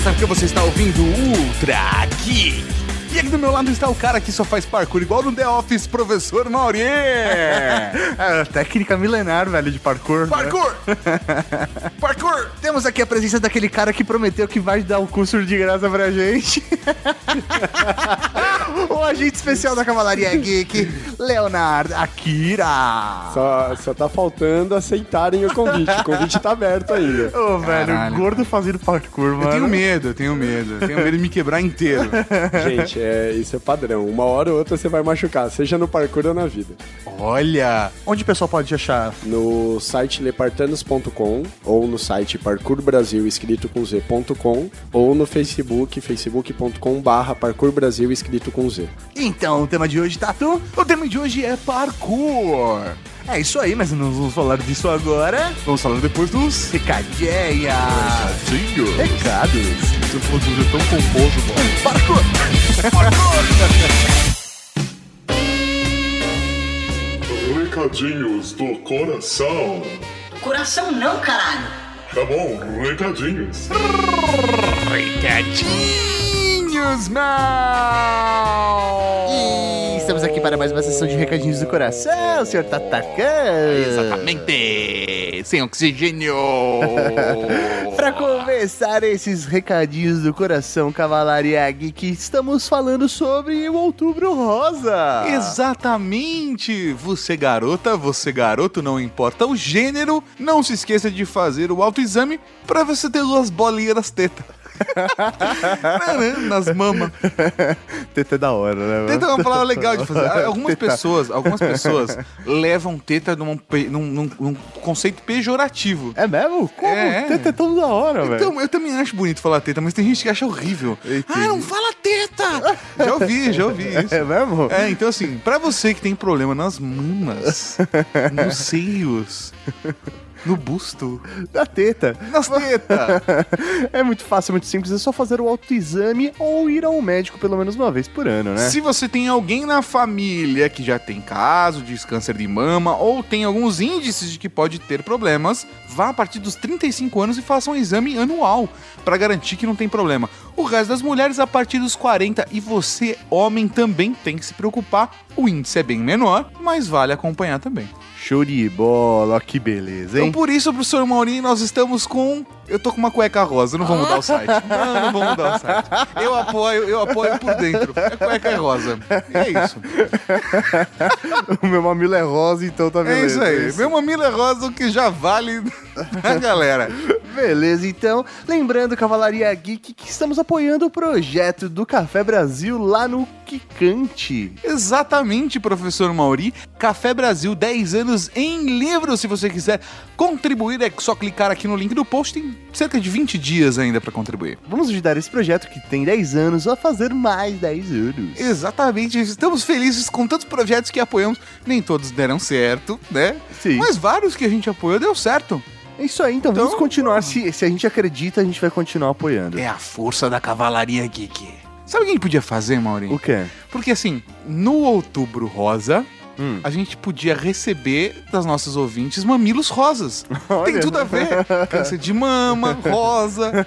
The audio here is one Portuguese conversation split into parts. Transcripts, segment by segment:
Tata porque você está ouvindo Ultra Geek. E aqui do meu lado está o cara que só faz parkour igual no The Office, professor Mauri. é, técnica milenar, velho, de parkour. né? Parkour! parkour! Temos aqui a presença daquele cara que prometeu que vai dar um curso de graça pra gente. o agente especial da Cavalaria Geek, Leonardo Akira. Só, só tá faltando aceitarem o convite. O convite tá aberto ainda. Ô, velho, Caralho. gordo fazendo parkour, mano. Eu tenho medo, eu tenho medo. Eu tenho medo de me quebrar inteiro. Gente, é, isso é padrão. Uma hora ou outra você vai machucar, seja no parkour ou na vida. Olha! Onde o pessoal pode te achar? No site lepartanos.com ou no site Parkour Brasil escrito com Z.com ou no Facebook, facebook.com barra Parkour Brasil escrito com Z. Então, o tema de hoje, Tatu? O tema de hoje é parkour. É isso aí, mas não vamos falar disso agora. Vamos falar depois dos Recadeia! recadinhos. Recados! Você falou de um jeito tão pomposo, mano. Parkour! Recadinhos do coração. Coração não, caralho. Tá bom, recadinhos. Recadinhos, mal! Aqui para mais uma sessão de recadinhos do coração, senhor Tatacan. Exatamente! Sem oxigênio! Para começar esses recadinhos do coração, Cavalaria Geek, estamos falando sobre o Outubro Rosa. Exatamente! Você garota, você garoto, não importa o gênero, não se esqueça de fazer o autoexame para você ter duas bolinhas nas tetas. Nas mamas. Teta é da hora, né? Teta é uma palavra legal de fazer. Algumas Teta. pessoas, algumas pessoas levam teta num, num- num- num conceito pejorativo. É mesmo? Como? É. Teta é tão da hora, velho. Então, eu também acho bonito falar teta, mas tem gente que acha horrível. Entendi. Ah, não fala teta! Já ouvi, já ouvi isso. É mesmo? É, então assim, pra você que tem problema nas mamas, nos seios, no busto, Da teta. nas tetas, É muito fácil, muito simples. É só fazer o autoexame ou ir ao médico pelo menos uma vez por ano, né? se você tem alguém na família que já tem caso de câncer de mama ou tem alguns índices de que pode ter problemas, vá a partir dos 35 anos e faça um exame anual pra garantir que não tem problema. O resto das mulheres a partir dos 40 e você, homem, também tem que se preocupar. O índice é bem menor, mas vale acompanhar também. Show de bola, que beleza, Então hein? por isso, professor Maurinho, nós estamos com. Eu tô com uma cueca rosa, não vou mudar o site. Não, não vou mudar o site. Eu apoio, eu apoio por dentro. É cueca rosa. E é isso. o meu mamilo é rosa, então tá É beleza. isso aí. Meu mamilo é rosa, o que já vale pra galera. Beleza, então, lembrando, Cavalaria Geek, que estamos apoiando o projeto do Café Brasil lá no Kikante. Exatamente, professor Mauri. Café Brasil, 10 anos em livro. Se você quiser contribuir, é só clicar aqui no link do post. Cerca de 20 dias ainda pra contribuir. Vamos ajudar esse projeto que tem 10 anos a fazer mais 10 anos. Exatamente, estamos felizes com tantos projetos que apoiamos. Nem todos deram certo, né? Sim. Mas vários que a gente apoiou deu certo. É isso aí, então, Então- vamos continuar. Se, se a gente acredita, a gente vai continuar apoiando. É a força da cavalaria geek. Sabe o que a gente podia fazer, Maurinho? O quê? Porque assim, no outubro rosa, Hum. a gente podia receber das nossas ouvintes mamilos rosas. Tem Olha. tudo a ver. Câncer de mama, rosa.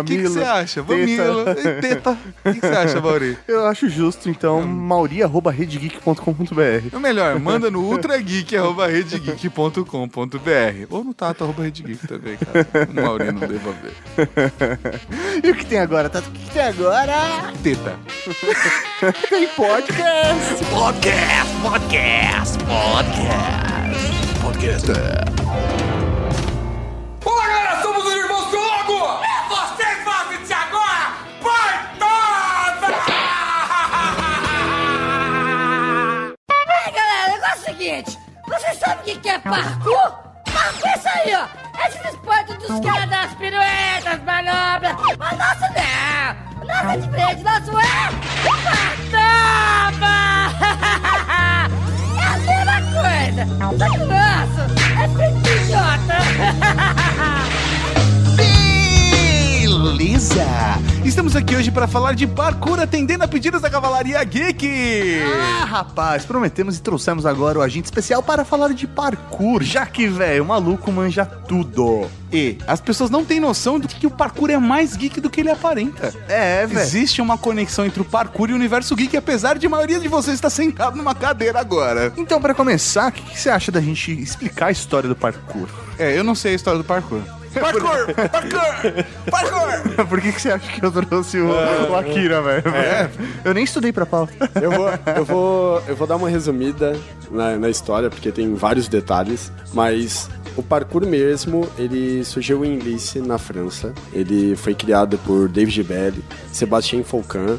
O que você acha? teta. Mamilo e teta. O que você acha, Mauri? Eu acho justo, então, mauri.redgeek.com.br. Ou melhor, manda no ultrageek.redgeek.com.br ou no tato.redgeek também, cara. O Mauri não deva ver. E o que tem agora, Tato? O que tem agora? Teta. Tem podcast! Podcast, podcast, podcast. Podcast. Olá, galera, somos os irmãos Diogo! É você assistir agora! Vai Ei, galera, o negócio é o seguinte: vocês sabem o que é parkour? Parkour é isso aí, ó! Esses esportes dos caras das piruetas, manobras! Mas nosso não! Nosso é diferente, nosso é. Matamba! É a mesma coisa! Só que o nosso é feito de idiota! Beleza! Estamos aqui hoje para falar de parkour atendendo a pedidos da Cavalaria Geek. Ah, rapaz, prometemos e trouxemos agora o agente especial para falar de parkour, já que, velho, o maluco manja tudo. E as pessoas não têm noção do que o parkour é mais geek do que ele aparenta. É, velho. Existe uma conexão entre o parkour e o universo geek, apesar de a maioria de vocês estar sentado numa cadeira agora. Então, para começar, o que, que você acha da gente explicar a história do parkour? É, eu não sei a história do parkour. Parkour! Parkour! Parkour! Por que, que você acha que eu trouxe o, o Akira, velho? Eu nem estudei pra pauta. Eu vou, eu vou, eu vou dar uma resumida na, na história, porque tem vários detalhes, mas o parkour mesmo, ele surgiu em Nice, na França. Ele foi criado por David Bell, Sébastien Foucan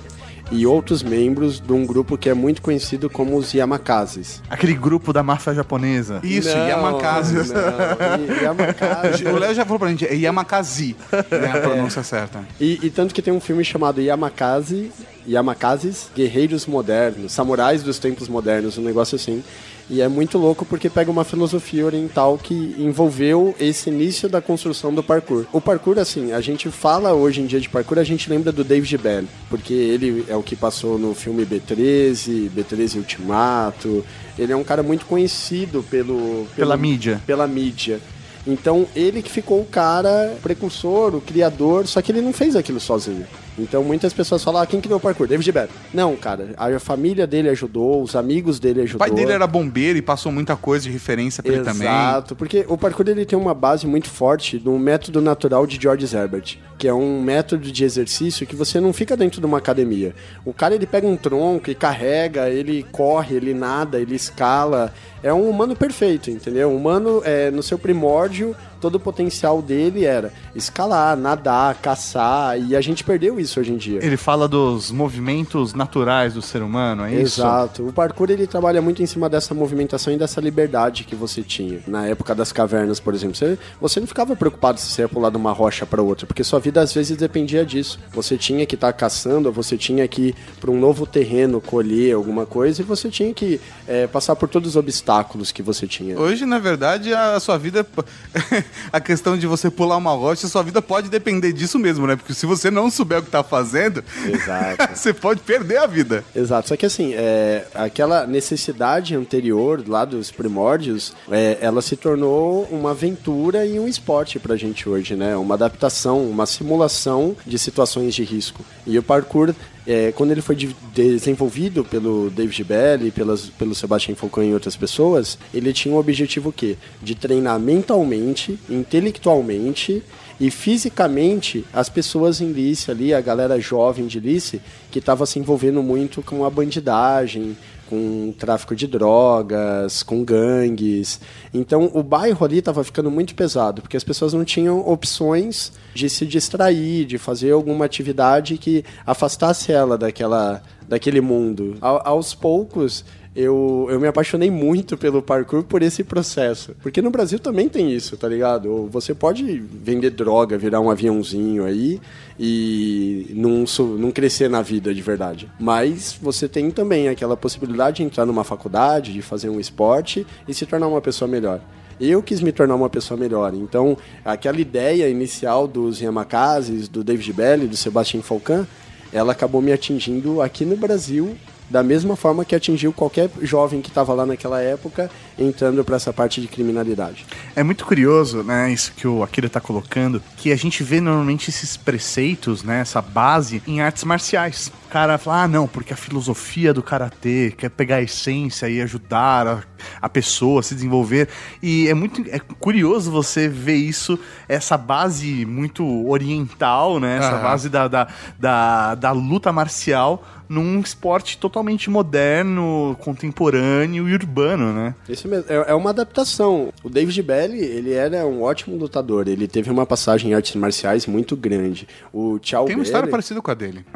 e outros membros de um grupo que é muito conhecido como os Yamakazes. Aquele grupo da máfia japonesa. Isso, Não, Yamakasi. não, Yamakase. O Léo já falou pra gente, é Yamakazi, né, a pronúncia certa. E, e tanto que tem um filme chamado Yamakase, Yamakazes, Guerreiros Modernos, Samurais dos Tempos Modernos, um negócio assim. E é muito louco porque pega uma filosofia oriental que envolveu esse início da construção do parkour. O parkour, assim, a gente fala hoje em dia de parkour, a gente lembra do David Bell, porque ele é o que passou no filme B13, B13 Ultimato. Ele é um cara muito conhecido pelo, Pela pelo- mídia. pela mídia. Então ele que ficou o cara precursor, o criador, só que ele não fez aquilo sozinho. Então muitas pessoas falam, ah, quem criou o parkour? David Bell. Não, cara, a família dele ajudou, os amigos dele O ajudou. pai dele era bombeiro e passou muita coisa de referência pra ele também. Exato, porque o parkour ele tem uma base muito forte no método natural de George Herbert, que é um método de exercício que você não fica dentro de uma academia. O cara ele pega um tronco e carrega, ele corre, ele nada, ele escala. É um humano perfeito, entendeu? Um humano é, no seu primórdio, rádio todo o potencial dele era escalar, nadar, caçar, e a gente perdeu isso hoje em dia. Ele fala dos movimentos naturais do ser humano, é isso? Exato. O parkour ele trabalha muito em cima dessa movimentação e dessa liberdade que você tinha. Na época das cavernas, por exemplo, você, você não ficava preocupado se você ia pular de uma rocha para outra, porque sua vida às vezes dependia disso. Você tinha que estar caçando, você tinha que ir para um novo terreno colher alguma coisa e você tinha que é, passar por todos os obstáculos que você tinha. Hoje, na verdade, a sua vida. a questão de você pular uma rocha, sua vida pode depender disso mesmo, né? Porque se você não souber o que tá fazendo, você pode perder a vida. Exato, só que assim, é, aquela necessidade anterior lá dos primórdios, é, ela se tornou uma aventura e um esporte pra gente hoje, né? Uma adaptação, uma simulação de situações de risco. E o parkour, é, quando ele foi de- desenvolvido pelo David e pelas, pelo Sebastian Foucault e outras pessoas, ele tinha um objetivo o quê? De treinar mentalmente, intelectualmente e fisicamente as pessoas em Lice ali, a galera jovem de Lice, que estava se envolvendo muito com a bandidagem, com tráfico de drogas, com gangues. Então o bairro ali estava ficando muito pesado, porque as pessoas não tinham opções de se distrair, de fazer alguma atividade que afastasse ela daquela, daquele mundo. A- aos poucos, eu, eu me apaixonei muito pelo parkour por esse processo. Porque no Brasil também tem isso, tá ligado? Você pode vender droga, virar um aviãozinho aí e não, não crescer na vida de verdade. Mas você tem também aquela possibilidade de entrar numa faculdade, de fazer um esporte e se tornar uma pessoa melhor. Eu quis me tornar uma pessoa melhor. Então, aquela ideia inicial dos Yamakazes, do David Bell e do Sebastian Falcan, ela acabou me atingindo aqui no Brasil da mesma forma que atingiu qualquer jovem que estava lá naquela época entrando para essa parte de criminalidade. É muito curioso, né, isso que o Akira tá colocando, que a gente vê normalmente esses preceitos, né, essa base em artes marciais. O cara fala, ah, não, porque a filosofia do karatê quer pegar a essência e ajudar a, a pessoa a se desenvolver. E é muito é curioso você ver isso, essa base muito oriental, né, essa Aham. base da, da, da, da luta marcial num esporte totalmente moderno, contemporâneo e urbano, né? Isso mesmo, é, é uma adaptação. O David Belli, ele era um ótimo lutador, ele teve uma passagem em artes marciais muito grande. O Chao Tem uma história Belli- parecida com a dele.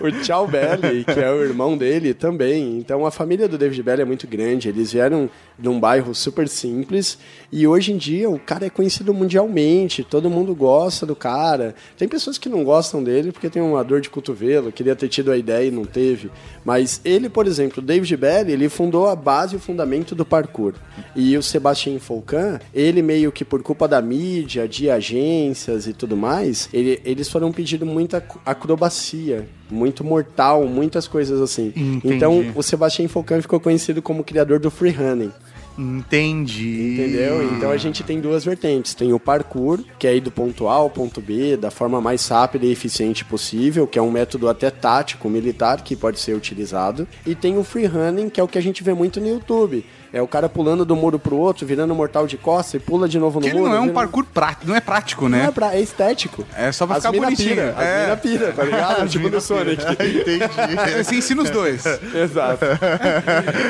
o, o Chao Belli, que é o irmão dele, também. Então a família do David Belli é muito grande. Eles vieram de um bairro super simples e hoje em dia o cara é conhecido mundialmente. Todo mundo gosta do cara. Tem pessoas que não gostam dele porque tem uma dor de cotovelo, queria ter tido a ideia e não teve. Mas ele por exemplo, o David Belli, ele fundou a base e o fundamento do parkour. E o Sebastian Folcan, ele meio que por culpa da mídia, de agências e tudo mais, ele- eles foram pedindo muita ac- acrobacia, muito mortal, muitas coisas assim. Entendi. Então, o Sebastian Folcan ficou conhecido como criador do freerunning. Entendi. Entendeu? Então a gente tem duas vertentes. Tem o parkour, que é ir do ponto A ao ponto B, da forma mais rápida e eficiente possível, que é um método até tático, militar, que pode ser utilizado. E tem o freerunning, que é o que a gente vê muito no YouTube. É o cara pulando do muro pro outro, virando mortal de costa e pula de novo no Que ele muro. não é um vira- parkour prático, não é prático, Não né? é, pra, é estético. É só pra As ficar bonitinho. Pira, as É. mina pira, tá ligado? tipo no Sonic. É, Você ensina os dois. Exato.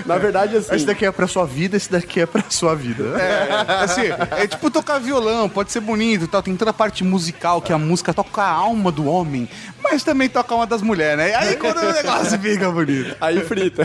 Na verdade, assim... Esse daqui é pra sua vida, esse daqui é pra sua vida. É, assim, é tipo tocar violão, pode ser bonito e tal. Tem toda a parte musical, que a música toca a alma do homem, mas também toca a alma das mulheres, né? Aí quando o negócio fica bonito. Aí frita.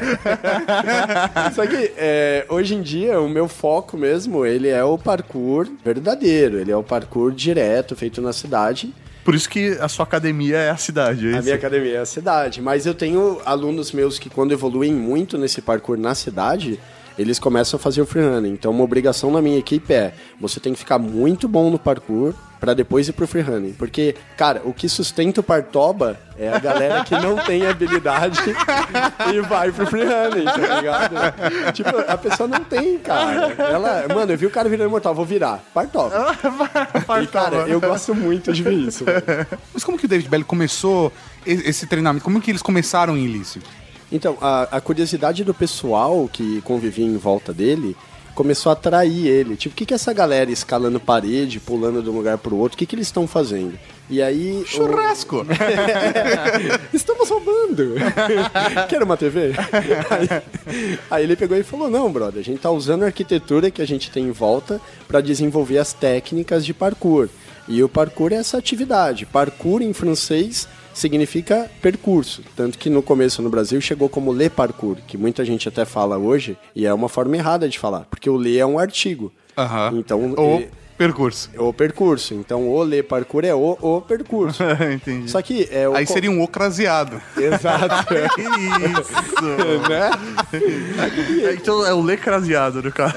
Só que é, hoje em dia o meu foco mesmo, ele é o parkour verdadeiro, ele é o parkour direto, feito na cidade. Por isso que a sua academia é a cidade. É A isso? minha academia é a cidade. Mas eu tenho alunos meus que quando evoluem muito nesse parkour na cidade, eles começam a fazer o freerunning. Então uma obrigação na minha equipe é, você tem que ficar muito bom no parkour pra depois ir pro freerunning. Porque, cara, o que sustenta o partoba é a galera que não tem habilidade e vai pro freerunning, tá ligado? Tipo, a pessoa não tem, cara. Ela, mano, eu vi o cara virando mortal, vou virar. Partoba. E, cara, eu gosto muito de ver isso, velho. Mas como que o David Belly começou esse treinamento? Como que eles começaram em ilícito? Então, a, a curiosidade do pessoal que convivia em volta dele começou a atrair ele. Tipo, o que, que essa galera escalando parede, pulando de um lugar pro outro, o que, que eles estão fazendo? E aí. o- Churrasco! Estamos roubando! Quer uma TV? Aí, aí ele pegou e falou: Não, brother, a gente tá usando a arquitetura que a gente tem em volta para desenvolver as técnicas de parkour. E o parkour é essa atividade. Parkour em francês significa percurso. Tanto que no começo no Brasil chegou como le parkour, que muita gente até fala hoje, e é uma forma errada de falar, porque o le é um artigo. Aham. Então, O ele- percurso. o percurso. Então, o le parkour é o, o percurso. Entendi. Só que é o. Aí seria um ocraseado. Exato. Isso. né? Então é o lecraseado do cara.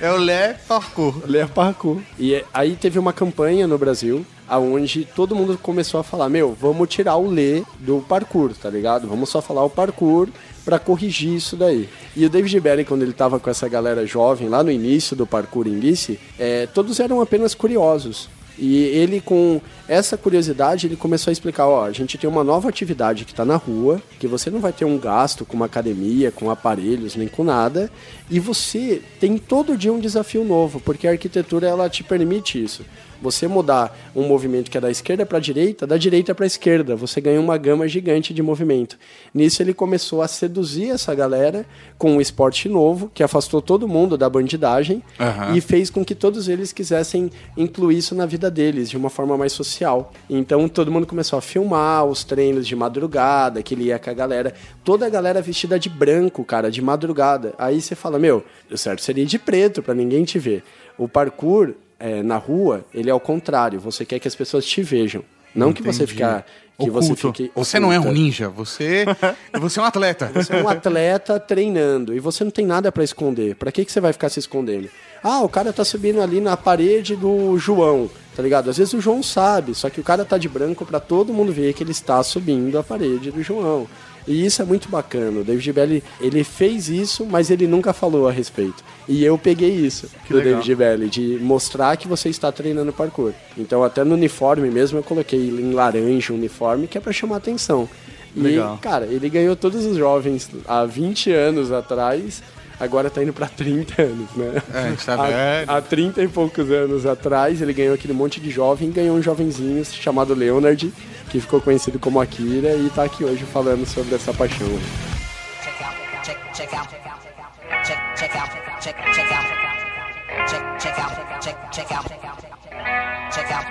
É o Lé Parkour. Ler parkour. E é- aí teve uma campanha no Brasil aonde todo mundo começou a falar, meu, vamos tirar o lê do parkour, tá ligado? Vamos só falar o parkour pra corrigir isso daí. E o David Belly, quando ele tava com essa galera jovem lá no início do parkour em Lice, é, todos eram apenas curiosos. E ele, com essa curiosidade, ele começou a explicar: ó, a gente tem uma nova atividade que está na rua, que você não vai ter um gasto com uma academia, com aparelhos, nem com nada, e você tem todo dia um desafio novo, porque a arquitetura ela te permite isso. Você mudar um movimento que é da esquerda para a direita, da direita para a esquerda, você ganha uma gama gigante de movimento. Nisso ele começou a seduzir essa galera com um esporte novo, que afastou todo mundo da bandidagem Aham. e fez com que todos eles quisessem incluir isso na vida deles de uma forma mais social. Então todo mundo começou a filmar os treinos de madrugada, que ele ia com a galera, toda a galera vestida de branco, cara, de madrugada. Aí você fala, meu, o certo seria de preto pra ninguém te ver. O parkour é, na rua, ele é ao contrário, você quer que as pessoas te vejam. Não que você ficar que você fique Você não é um ninja, você, você é um atleta. Você é um atleta treinando e você não tem nada pra esconder. Pra que, que você vai ficar se escondendo? Ah, o cara tá subindo ali na parede do João, tá ligado? Às vezes o João sabe, só que o cara tá de branco pra todo mundo ver que ele está subindo a parede do João. E isso é muito bacana. O David Belli, ele fez isso, mas ele nunca falou a respeito. E eu peguei isso do legal. David Belli, de mostrar que você está treinando parkour. Então até no uniforme mesmo eu coloquei em laranja o uniforme, que é pra chamar atenção. E, Legal. cara, ele ganhou todos os jovens há 20 anos atrás, agora tá indo pra 30 anos, né? É, a gente tá há, velho. há 30 e poucos anos atrás, ele ganhou aquele monte de jovem, ganhou um jovenzinho chamado Leonard, que ficou conhecido como Akira, e tá aqui hoje falando sobre essa paixão. check out, check, check out, check, check out, check, check out, check, check out, check, check out, check out,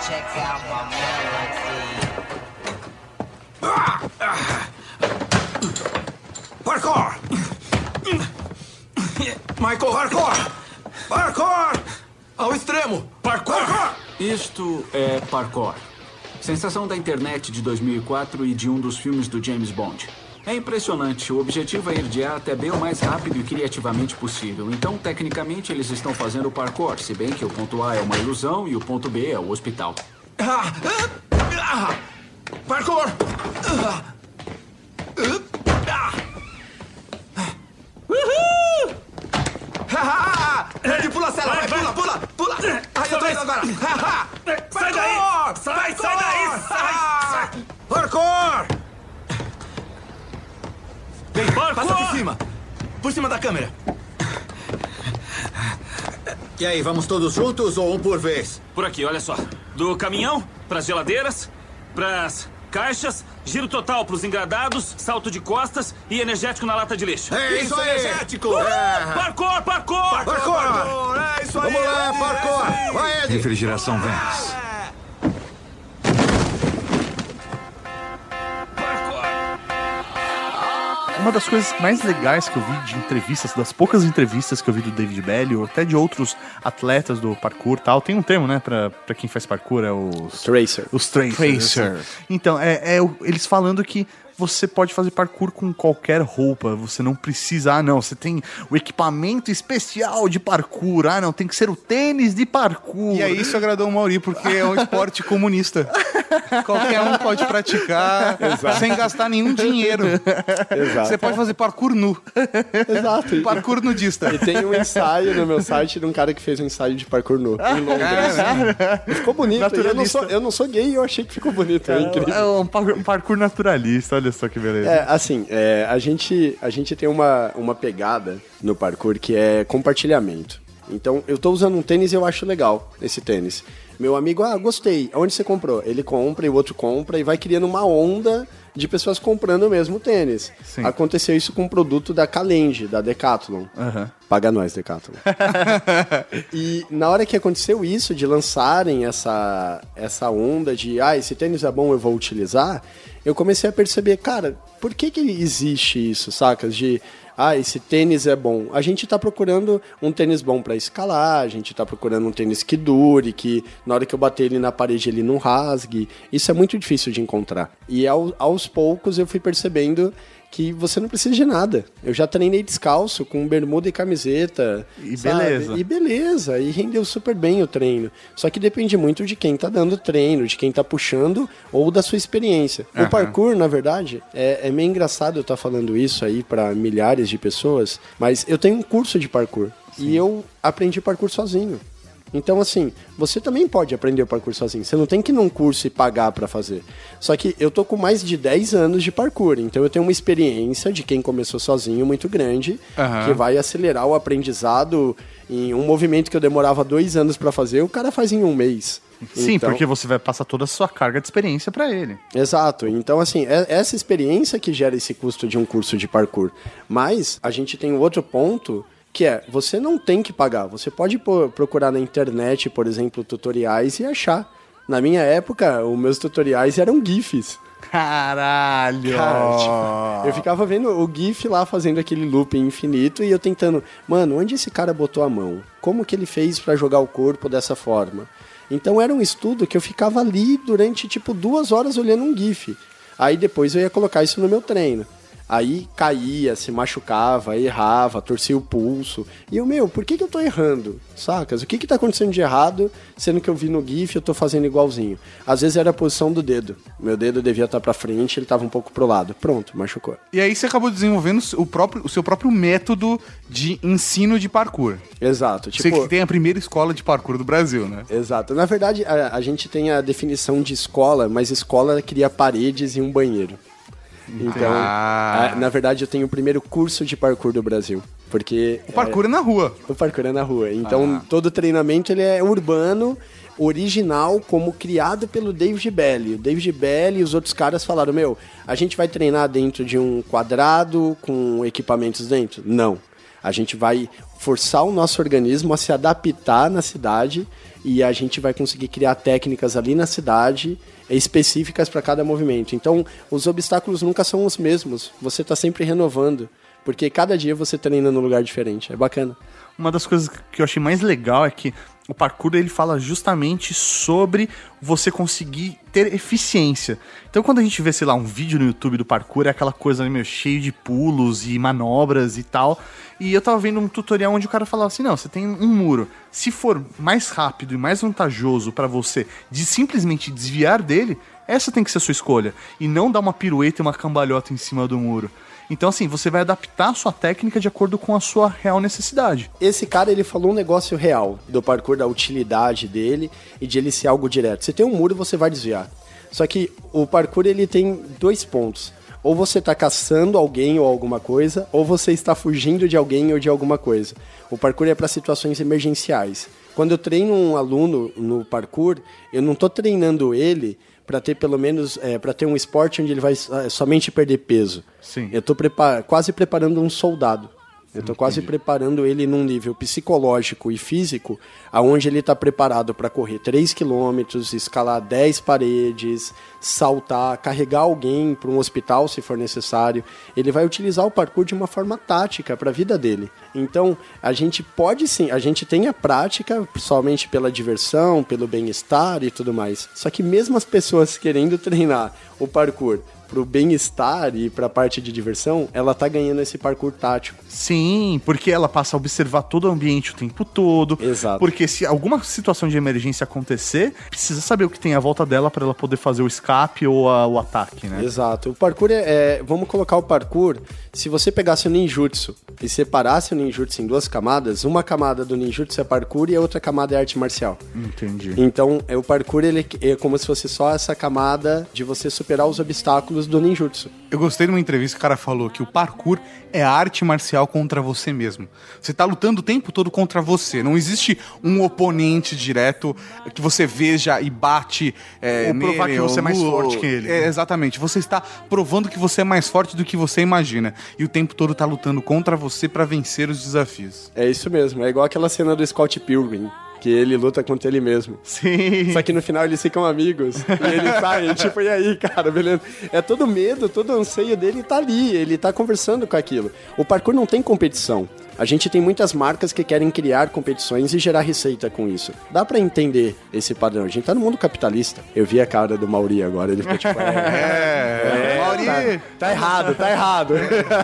check out my melody. Parkour! Michael Hardcore! Parkour! Ao extremo! Parkour! Isto é parkour. Sensação da internet de 2004 e de um dos filmes do James Bond. É impressionante. O objetivo é ir de A até B o mais rápido e criativamente possível. Então, tecnicamente, eles estão fazendo parkour, se bem que o ponto A é uma ilusão e o ponto B é o hospital. Ah, ah, ah. Parkour! Ah. Red, pula a cela, vai, pula, pula, pula! Ai, eu tô indo agora! Sai daí! Parkour! Sai, sai daí! Sai, sai! Parkour! Vem, Passa por parkour! cima! Por cima da câmera! E aí, vamos todos juntos ou um por vez? Por aqui, olha só. Do caminhão, pras geladeiras, pras caixas, giro total pros engradados, salto de costas e energético na lata de lixo. É isso aí! energético! Uhul! É. Parkour, parkour! Parkour! parkour, É isso aí! Vamos lá, parkour! é isso aí. Vai, Ed! Refrigeração Vans. Uma das coisas mais legais que eu vi de entrevistas, das poucas entrevistas que eu vi do David Belly, ou até de outros atletas do parkour e tal, tem um termo, né, pra, pra quem faz parkour, é os... Tracer. Os tracers. Tracer. assim. Então, é, é eles falando que você pode fazer parkour com qualquer roupa. Você não precisa, ah, não, você tem o equipamento especial de parkour. Ah, não, tem que ser o tênis de parkour. E aí isso agradou o Mauri, porque é um esporte comunista. Qualquer um pode praticar sem gastar nenhum dinheiro. Exato. Você pode fazer parkour nu. Exato. Parkour nudista. e tem um ensaio no meu site de um cara que fez um ensaio de parkour nu em Londres. Ficou bonito. Eu, não sou, eu não sou gay e eu achei que ficou bonito. É incrível. É um par- um parkour naturalista, olha só que beleza. É, assim, é, a, gente, a gente tem uma, uma pegada no parkour que é compartilhamento. Então, eu tô usando um tênis e eu acho legal esse tênis. Meu amigo, ah, gostei. Onde você comprou? Ele compra e o outro compra e vai criando uma onda de pessoas comprando o mesmo tênis. Sim. Aconteceu isso com um produto da Calenge, da Decathlon. Aham. Paga nós, Decathlon. e na hora que aconteceu isso, de lançarem essa, essa onda de, ah, esse tênis é bom, eu vou utilizar, eu comecei a perceber, cara, por que que existe isso, sacas? De, ah, esse tênis é bom. A gente tá procurando um tênis bom para escalar, a gente tá procurando um tênis que dure, que na hora que eu bater ele na parede ele não rasgue. Isso é muito difícil de encontrar. E ao- aos poucos eu fui percebendo que você não precisa de nada. Eu já treinei descalço, com bermuda e camiseta. E sabe? beleza. E beleza, e rendeu super bem o treino. Só que depende muito de quem tá dando treino, de quem tá puxando ou da sua experiência. O parkour, na verdade, é, é meio engraçado eu estar falando isso aí para milhares de pessoas, mas eu tenho um curso de parkour e eu aprendi parkour sozinho. Então, assim, você também pode aprender o parkour sozinho. Você não tem que ir num curso e pagar pra fazer. Só que eu tô com mais de 10 anos de parkour, então eu tenho uma experiência de quem começou sozinho muito grande, Aham. que vai acelerar o aprendizado em um movimento que eu demorava dois anos pra fazer, o cara faz em um mês. Sim, Então- porque você vai passar toda a sua carga de experiência pra ele. Exato. Então, assim, é essa experiência que gera esse custo de um curso de parkour. Mas a gente tem outro ponto que é, você não tem que pagar. Você pode procurar na internet, por exemplo, tutoriais e achar. Na minha época, os meus tutoriais eram GIFs. Caralho! Cara, tipo, eu ficava vendo o GIF lá fazendo aquele loop infinito e eu tentando, mano, onde esse cara botou a mão? Como que ele fez pra jogar o corpo dessa forma? Então era um estudo que eu ficava ali durante tipo duas horas olhando um GIF. Aí depois eu ia colocar isso no meu treino. Aí caía, se machucava, errava, torcia o pulso. E eu, meu, por que, que eu tô errando? Sacas? O que que tá acontecendo de errado, sendo que eu vi no GIF e eu tô fazendo igualzinho? Às vezes era a posição do dedo. Meu dedo devia estar pra frente, ele tava um pouco pro lado. Pronto, machucou. E aí você acabou desenvolvendo o, próprio, o seu próprio método de ensino de parkour. Exato. Você Tipo, que tem a primeira escola de parkour do Brasil, né? Exato. Na verdade, a, a gente tem a definição de escola, mas escola cria paredes e um banheiro. Então, Ah. a- na verdade, eu tenho o primeiro curso de parkour do Brasil. Porque. O parkour é, na rua. O parkour é na rua. Então, todo treinamento ele é urbano, original, como criado pelo David Belly. O David Belly e os outros caras falaram: Meu, a gente vai treinar dentro de um quadrado com equipamentos dentro? Não. A gente vai forçar o nosso organismo a se adaptar na cidade e a gente vai conseguir criar técnicas ali na cidade específicas para cada movimento. Então, os obstáculos nunca são os mesmos. Você está sempre renovando, porque cada dia você treina num lugar diferente. É bacana. Uma das coisas que eu achei mais legal é que o parkour ele fala justamente sobre você conseguir ter eficiência. Então quando a gente vê, sei lá, um vídeo no YouTube do parkour, é aquela coisa meio cheio de pulos e manobras e tal. E eu tava vendo um tutorial onde o cara falava assim: "Não, você tem um muro. Se for mais rápido e mais vantajoso para você de simplesmente desviar dele, essa tem que ser a sua escolha e não dar uma pirueta e uma cambalhota em cima do muro. Então, assim, você vai adaptar a sua técnica de acordo com a sua real necessidade. Esse cara, ele falou um negócio real do parkour, da utilidade dele e de ele ser algo direto. Você tem um muro, você vai desviar. Só que o parkour, ele tem dois pontos. Ou você está caçando alguém ou alguma coisa, ou você está fugindo de alguém ou de alguma coisa. O parkour é para situações emergenciais. Quando eu treino um aluno no parkour, eu não estou treinando ele para ter pelo menos é, para ter um esporte onde ele vai é, somente perder peso. Sim. Eu estou prepar quase preparando um soldado. Eu estou quase preparando ele num nível psicológico e físico, aonde ele está preparado para correr 3 quilômetros, escalar 10 paredes, saltar, carregar alguém para um hospital se for necessário. Ele vai utilizar o parkour de uma forma tática para a vida dele. Então, a gente pode sim, a gente tem a prática somente pela diversão, pelo bem-estar e tudo mais. Só que mesmo as pessoas querendo treinar o parkour pro bem-estar e pra parte de diversão, ela tá ganhando esse parkour tático. Sim, porque ela passa a observar todo o ambiente o tempo todo. Exato. Porque se alguma situação de emergência acontecer, precisa saber o que tem à volta dela para ela poder fazer o escape ou a- o ataque, né? Exato. O parkour é, é- Vamos colocar o parkour. Se você pegasse o ninjutsu e separasse o ninjutsu em duas camadas, uma camada do ninjutsu é parkour e a outra camada é arte marcial. Entendi. Então, é, o parkour ele é como se fosse só essa camada de você superar os obstáculos do ninjutsu. Eu gostei de uma entrevista que o cara falou que o parkour é a arte marcial contra você mesmo. Você tá lutando o tempo todo contra você. Não existe um oponente direto que você veja e bate. É, Ou provar nele, que você é mais forte que ele. É, exatamente. Você está provando que você é mais forte do que você imagina. E o tempo todo tá lutando contra você para vencer os desafios. É isso mesmo. É igual aquela cena do Scott Pilgrim. Que ele luta contra ele mesmo. Sim. Só que no final eles ficam amigos. E ele sai, tipo, e aí, cara, beleza? É todo medo, todo anseio dele tá ali. Ele tá conversando com aquilo. O parkour não tem competição. A gente tem muitas marcas que querem criar competições e gerar receita com isso. Dá pra entender esse padrão. A gente tá no mundo capitalista. Eu vi a cara do Mauri agora. Ele ficou tipo, é, É, Mauri. Tá, tá errado, tá errado.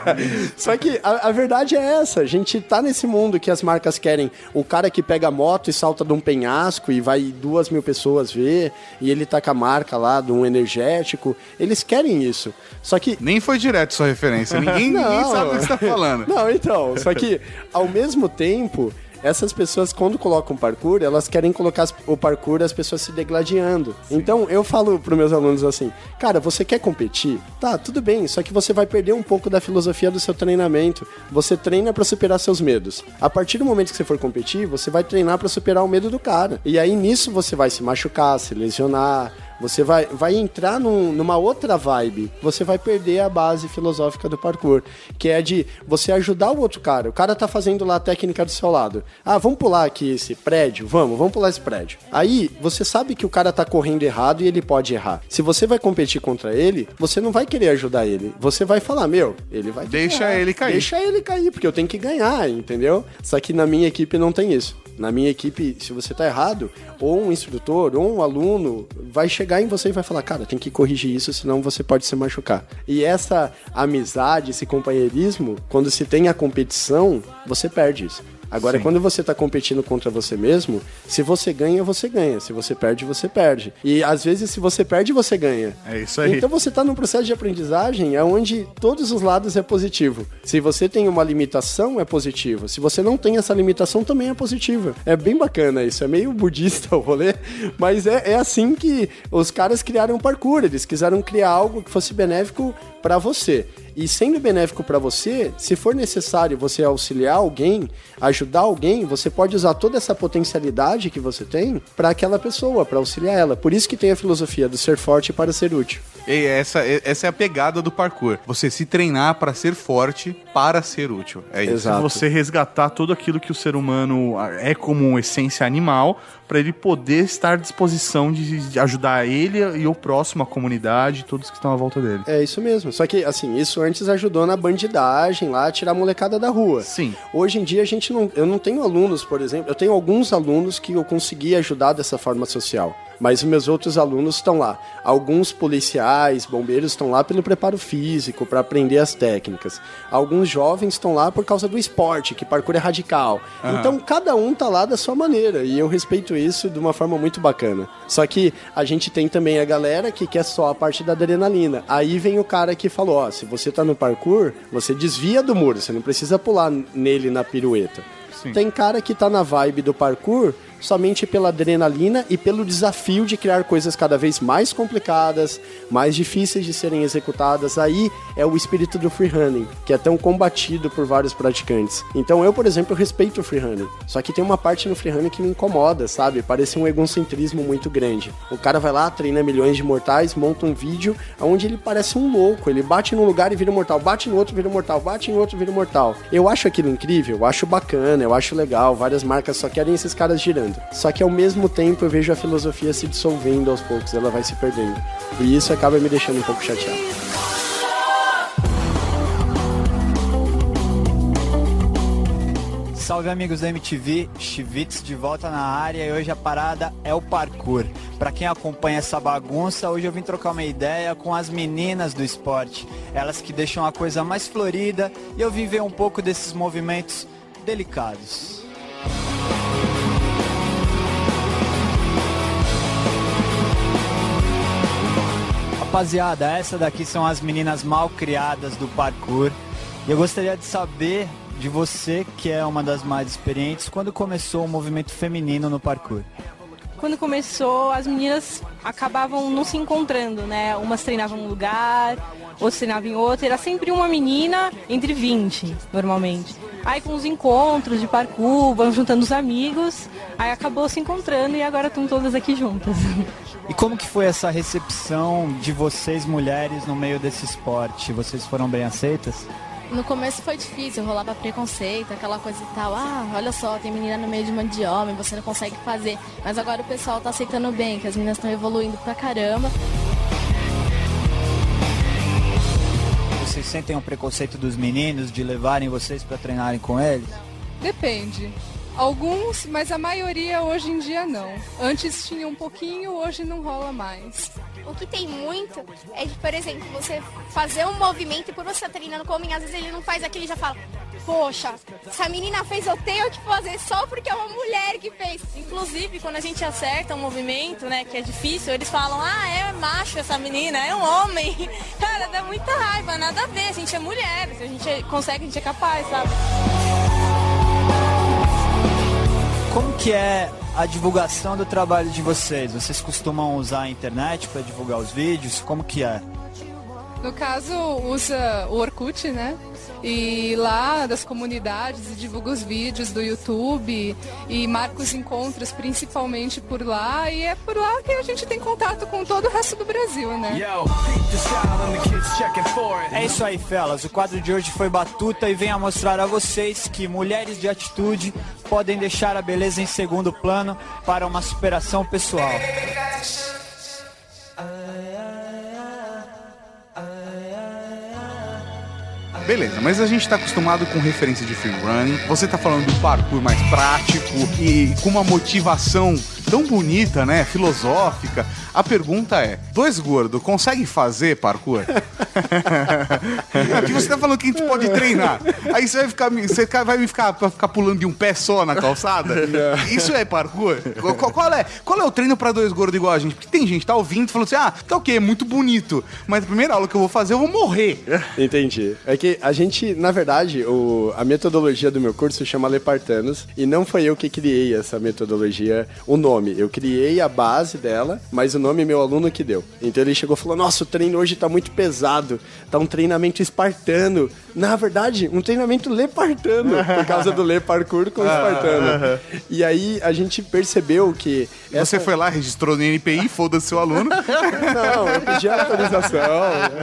Só que a, a verdade é essa. A gente tá nesse mundo que as marcas querem o cara que pega a moto e salta de um penhasco e vai duas mil pessoas ver, e ele tá com a marca lá de um energético. Eles querem isso. Só que. Nem foi direto sua referência. Ninguém, ninguém Não. sabe o que você tá falando. Não, então. Só que, ao mesmo tempo. Essas pessoas, quando colocam parkour, elas querem colocar o parkour as pessoas se degladiando. Então, eu falo para meus alunos assim: cara, você quer competir? Tá, tudo bem, só que você vai perder um pouco da filosofia do seu treinamento. Você treina para superar seus medos. A partir do momento que você for competir, você vai treinar para superar o medo do cara. E aí nisso você vai se machucar, se lesionar. Você vai, vai entrar num- numa outra vibe. Você vai perder a base filosófica do parkour, que é de você ajudar o outro cara. O cara tá fazendo lá a técnica do seu lado. Ah, vamos pular aqui esse prédio? Vamos, vamos pular esse prédio. Aí, você sabe que o cara tá correndo errado e ele pode errar. Se você vai competir contra ele, você não vai querer ajudar ele. Você vai falar, meu, ele vai Deixa errar. ele cair. Deixa ele cair, porque eu tenho que ganhar, entendeu? Só que na minha equipe não tem isso. Na minha equipe, se você tá errado, ou um instrutor, ou um aluno, vai chegar em você e vai falar, cara, tem que corrigir isso, senão você pode se machucar. E essa amizade, esse companheirismo, quando se tem a competição, você perde isso. Agora, Sim. quando você tá competindo contra você mesmo, se você ganha, você ganha. Se você perde, você perde. E às vezes, se você perde, você ganha. É isso aí. Então você está num processo de aprendizagem onde todos os lados é positivo. Se você tem uma limitação, é positivo. Se você não tem essa limitação, também é positiva. É bem bacana isso. É meio budista o rolê, mas é, é assim que os caras criaram o parkour. Eles quiseram criar algo que fosse benéfico para você. E sendo benéfico para você, se for necessário você auxiliar alguém, ajudar alguém, você pode usar toda essa potencialidade que você tem para aquela pessoa, para auxiliar ela. Por isso que tem a filosofia do ser forte para ser útil. E essa, essa é a pegada do parkour. Você se treinar para ser forte, para ser útil. É isso. Exato. Você resgatar tudo aquilo que o ser humano é como essência animal para ele poder estar à disposição de de ajudar ele e o próximo, a comunidade, todos que estão à volta dele. É isso mesmo. Só que, assim, isso antes ajudou na bandidagem lá, tirar a molecada da rua. Sim. Hoje em dia a gente não. Eu não tenho alunos, por exemplo. Eu tenho alguns alunos que eu consegui ajudar dessa forma social. Mas os meus outros alunos estão lá. Alguns policiais, bombeiros estão lá pelo preparo físico, para aprender as técnicas. Alguns jovens estão lá por causa do esporte, que parkour é radical. Aham. Então cada um tá lá da sua maneira. E eu respeito isso de uma forma muito bacana. Só que a gente tem também a galera que quer só a parte da adrenalina. Aí vem o cara que falou: ó, se você tá no parkour, você desvia do muro, você não precisa pular nele na pirueta. Sim. Tem cara que tá na vibe do parkour somente pela adrenalina e pelo desafio de criar coisas cada vez mais complicadas, mais difíceis de serem executadas. Aí é o espírito do freerunning, que é tão combatido por vários praticantes. Então eu, por exemplo, respeito o freerunning. Só que tem uma parte no freerunning que me incomoda, sabe? Parece um egocentrismo muito grande. O cara vai lá, treina milhões de mortais, monta um vídeo onde ele parece um louco. Ele bate num lugar e vira mortal, bate no outro, vira mortal, bate em outro, vira mortal. Eu acho aquilo incrível, eu acho bacana, eu acho legal. Várias marcas só querem esses caras girando. Só que ao mesmo tempo eu vejo a filosofia se dissolvendo aos poucos, ela vai se perdendo. E isso acaba me deixando um pouco chateado. Salve amigos da MTV, Chivits de volta na área e hoje a parada é o parkour. Pra quem acompanha essa bagunça, hoje eu vim trocar uma ideia com as meninas do esporte, elas que deixam a coisa mais florida e eu vim ver um pouco desses movimentos delicados. Rapaziada, essa daqui são as meninas mal criadas do parkour. E eu gostaria de saber de você, que é uma das mais experientes, quando começou o movimento feminino no parkour. Quando começou, as meninas acabavam não se encontrando, né? Umas treinavam em um lugar, outras treinavam em outro. Era sempre uma menina entre 20, normalmente. Aí com os encontros de parkour, vão juntando os amigos, aí acabou se encontrando e agora estão todas aqui juntas. E como que foi essa recepção de vocês mulheres no meio desse esporte? Vocês foram bem aceitas? No começo foi difícil, rolava preconceito, aquela coisa e tal. Ah, olha só, tem menina no meio de um monte de homem, você não consegue fazer. Mas agora o pessoal tá aceitando bem, que as meninas estão evoluindo pra caramba. Vocês sentem um preconceito dos meninos de levarem vocês pra treinarem com eles? Depende. Alguns, mas a maioria hoje em dia não. Antes tinha um pouquinho, hoje não rola mais. O que tem muito é de, por exemplo, você fazer um movimento e por você estar treinando com homem, às vezes ele não faz aquilo e já fala, poxa, essa menina fez, eu tenho que fazer só porque é uma mulher que fez. Inclusive, quando a gente acerta um movimento, né, que é difícil, eles falam, ah, é macho essa menina, é um homem. Cara, dá muita raiva, nada a ver, a gente é mulher, se a gente consegue, a gente é capaz, sabe? Como que é a divulgação do trabalho de vocês? Vocês costumam usar a internet para divulgar os vídeos? Como que é? No caso, usa o Orkut, né? E lá das comunidades e divulga os vídeos do YouTube e marca os encontros principalmente por lá. E é por lá que a gente tem contato com todo o resto do Brasil, né? É isso aí, fellas. O quadro de hoje foi Batuta e vem a mostrar a vocês que mulheres de atitude podem deixar a beleza em segundo plano para uma superação pessoal. Beleza, mas a gente tá acostumado com referência de free running. Você tá falando do parkour mais prático e com uma motivação tão bonita, né? Filosófica. A pergunta é: dois gordos conseguem fazer parkour? que você tá falando que a gente pode treinar. Aí você vai ficar, você vai me ficar, vai ficar pulando de um pé só na calçada? Isso é parkour? Qual, qual é, qual é o treino pra dois gordos igual a gente? Porque tem gente que tá ouvindo e falando assim: ah, tá ok, é muito bonito. Mas a primeira aula que eu vou fazer, eu vou morrer. Entendi. É que a gente, na verdade, o, a metodologia do meu curso chama Lepartanos e não foi eu que criei essa metodologia, o nome. Eu criei a base dela, mas o nome meu aluno que deu. Então ele chegou e falou: Nossa, o treino hoje tá muito pesado, tá um treinamento espartano. Na verdade, um treinamento lepartano, por causa do Le Parkour com o espartano. E aí a gente percebeu que. Você foi lá, registrou no NPI, foda-se seu aluno. Não, eu pedi a autorização.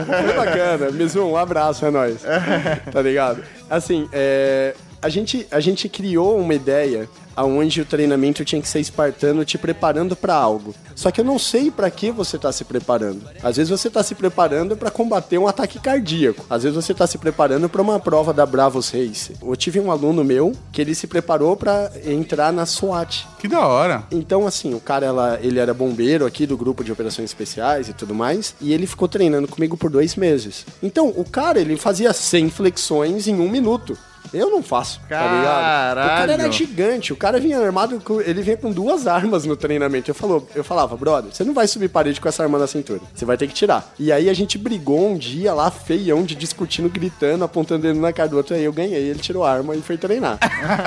Foi bacana. Mizu, um abraço, é nóis. Tá ligado? Assim, é, a, gente, a gente criou uma ideia aonde o treinamento tinha que ser espartano te preparando pra algo. Só que eu não sei pra que você tá se preparando. Às vezes você tá se preparando pra combater um ataque cardíaco. Às vezes você tá se preparando pra uma prova da Bravos Race. Eu tive um aluno meu que ele se preparou pra entrar na SWAT. Que da hora. Então, assim, o cara, ela, ele era bombeiro aqui do grupo de operações especiais e tudo mais, e ele ficou treinando comigo por dois meses. Então, o cara, ele fazia 100 flexões em um minuto. Eu não faço, tá ligado? O cara era Caralho. gigante, o cara vinha armado, com, ele vinha com duas armas no treinamento. Eu, falou, eu falava, brother, você não vai subir parede com essa arma na cintura, você vai ter que tirar. E aí a gente brigou um dia lá, feião, de discutindo, gritando, apontando ele na cara do outro, aí eu ganhei, ele tirou a arma e foi treinar.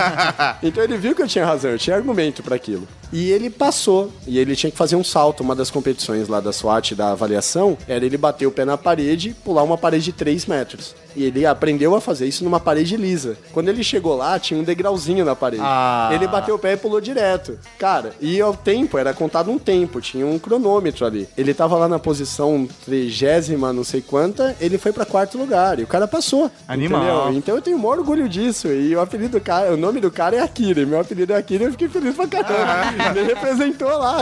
então ele viu que eu tinha razão, eu tinha argumento pra aquilo. E ele passou, e ele tinha que fazer um salto, uma das competições lá da SWAT, da avaliação, era ele bater o pé na parede e pular uma parede de 3 metros. E ele aprendeu a fazer isso numa parede lisa. Quando ele chegou lá, tinha um degrauzinho na parede. Ah. Ele bateu o pé e pulou direto. Cara, e o tempo, era contado um tempo, tinha um cronômetro ali. Ele tava lá na posição trigésima, não sei quanta, ele foi pra quarto lugar. E o cara passou. Animal. entendeu? Então eu tenho o maior orgulho disso. E o apelido do cara, o nome do cara é Akira. Meu apelido é Akira e eu fiquei feliz pra caramba. Ele representou lá.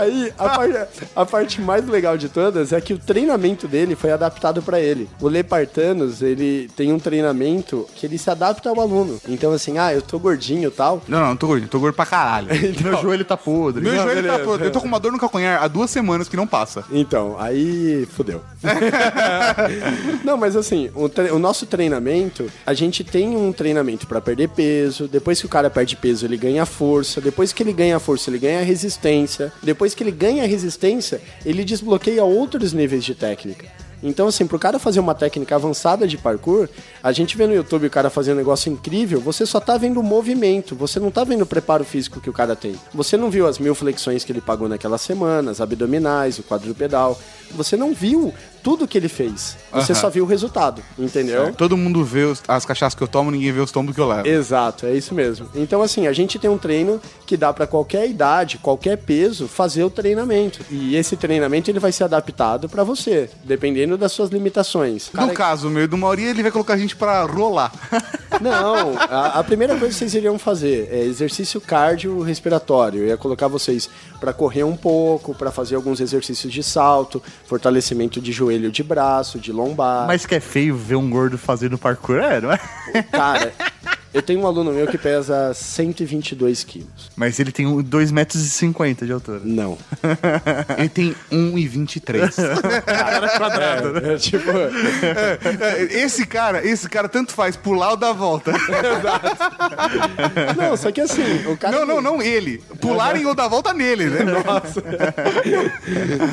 Aí, a, par- a parte mais legal de todas é que o treinamento dele foi adaptado pra ele. O Lepartanos, ele tem um treinamento que ele se adapta ao aluno. Então, assim, ah, eu tô gordinho e tal. Não, não, tô gordinho, tô gordo pra caralho. Meu joelho tá podre. Meu Não, joelho tá beleza. todo. Eu tô com uma dor no calcanhar há duas semanas que não passa. Então, aí fudeu. Não, mas assim, o, o nosso treinamento, a gente tem um treinamento pra perder peso. Depois que o cara perde peso, ele ganha força. Depois que ele ganha força, ele ganha resistência. Depois que ele ganha resistência, ele desbloqueia outros níveis de técnica. Então, assim, pro cara fazer uma técnica avançada de parkour, a gente vê no YouTube o cara fazendo um negócio incrível, você só tá vendo o movimento, você não tá vendo o preparo físico que o cara tem. Você não viu as mil flexões que ele pagou naquela semana, as abdominais, o quadrupedal. Você não viu tudo que ele fez. Você Aham. só viu o resultado, entendeu? Todo mundo vê os- as cachaças que eu tomo, ninguém vê os tombos que eu levo. Exato, é isso mesmo. Então, assim, a gente tem um treino que dá pra qualquer idade, qualquer peso, fazer o treinamento. E esse treinamento ele vai ser adaptado pra você, dependendo das suas limitações. No caso, meu, do Mauri, ele vai colocar a gente pra rolar. Não, a, a primeira coisa que vocês iriam fazer é exercício cardiorrespiratório. Eu ia colocar vocês pra correr um pouco, pra fazer alguns exercícios de salto, fortalecimento de joelho, de braço, de lombar. Mas que é feio ver um gordo fazendo parkour, é, não é? Cara, eu tenho um aluno meu que pesa 122 quilos. Mas ele tem 2,50 metros de altura. Não. Ele tem 1,23. Cara quadrado, né? É, tipo... É, é, esse cara, esse cara tanto faz pular ou dar volta. Não, só que assim, o cara. Não, não, não ele. Pularem ou dar volta nele, né? Nossa.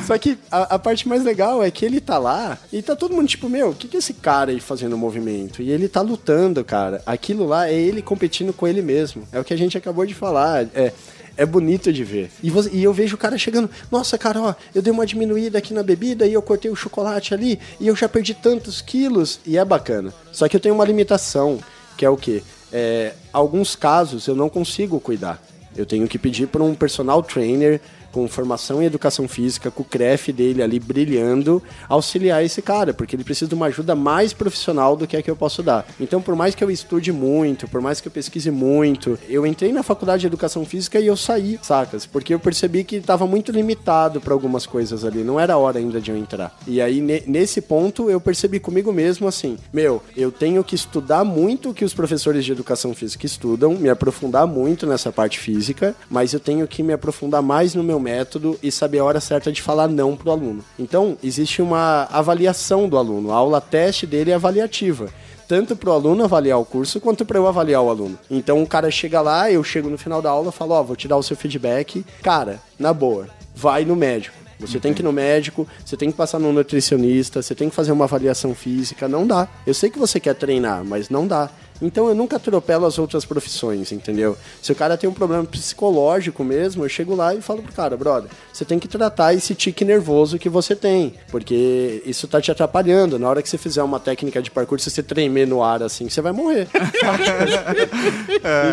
Só que a, a parte mais legal é que ele tá lá e tá todo mundo tipo, meu, o que, que é esse cara aí fazendo movimento? E ele tá lutando, cara. Aquilo lá é ele competindo com ele mesmo. É o que a gente acabou de falar. É. É bonito de ver. E, você- e eu vejo o cara chegando, nossa, cara, ó, eu dei uma diminuída aqui na bebida e eu cortei o chocolate ali e eu já perdi tantos quilos. E é bacana. Só que eu tenho uma limitação, que é o quê? É, alguns casos eu não consigo cuidar. Eu tenho que pedir para um personal trainer com formação em educação física, com o CREF dele ali brilhando, auxiliar esse cara, porque ele precisa de uma ajuda mais profissional do que a que eu posso dar. Então, por mais que eu estude muito, por mais que eu pesquise muito, eu entrei na faculdade de educação física e eu saí, sacas? Porque eu percebi que estava muito limitado para algumas coisas ali, não era hora ainda de eu entrar. E aí, ne- nesse ponto, eu percebi comigo mesmo assim: meu, eu tenho que estudar muito o que os professores de educação física estudam, me aprofundar muito nessa parte física, mas eu tenho que me aprofundar mais no meu método e saber a hora certa de falar não pro aluno. Então, existe uma avaliação do aluno, a aula teste dele é avaliativa tanto para o aluno avaliar o curso quanto para eu avaliar o aluno. Então o cara chega lá, eu chego no final da aula, falo, ó, vou te dar o seu feedback. Cara, na boa, vai no médico. Você tem que ir no médico, você tem que passar no nutricionista, você tem que fazer uma avaliação física. Não dá. Eu sei que você quer treinar, mas não dá. Então eu nunca atropelo as outras profissões, entendeu? Se o cara tem um problema psicológico mesmo, eu chego lá e falo pro cara, brother, você tem que tratar esse tique nervoso que você tem, porque isso tá te atrapalhando. Na hora que você fizer uma técnica de parkour, se você tremer no ar assim, você vai morrer.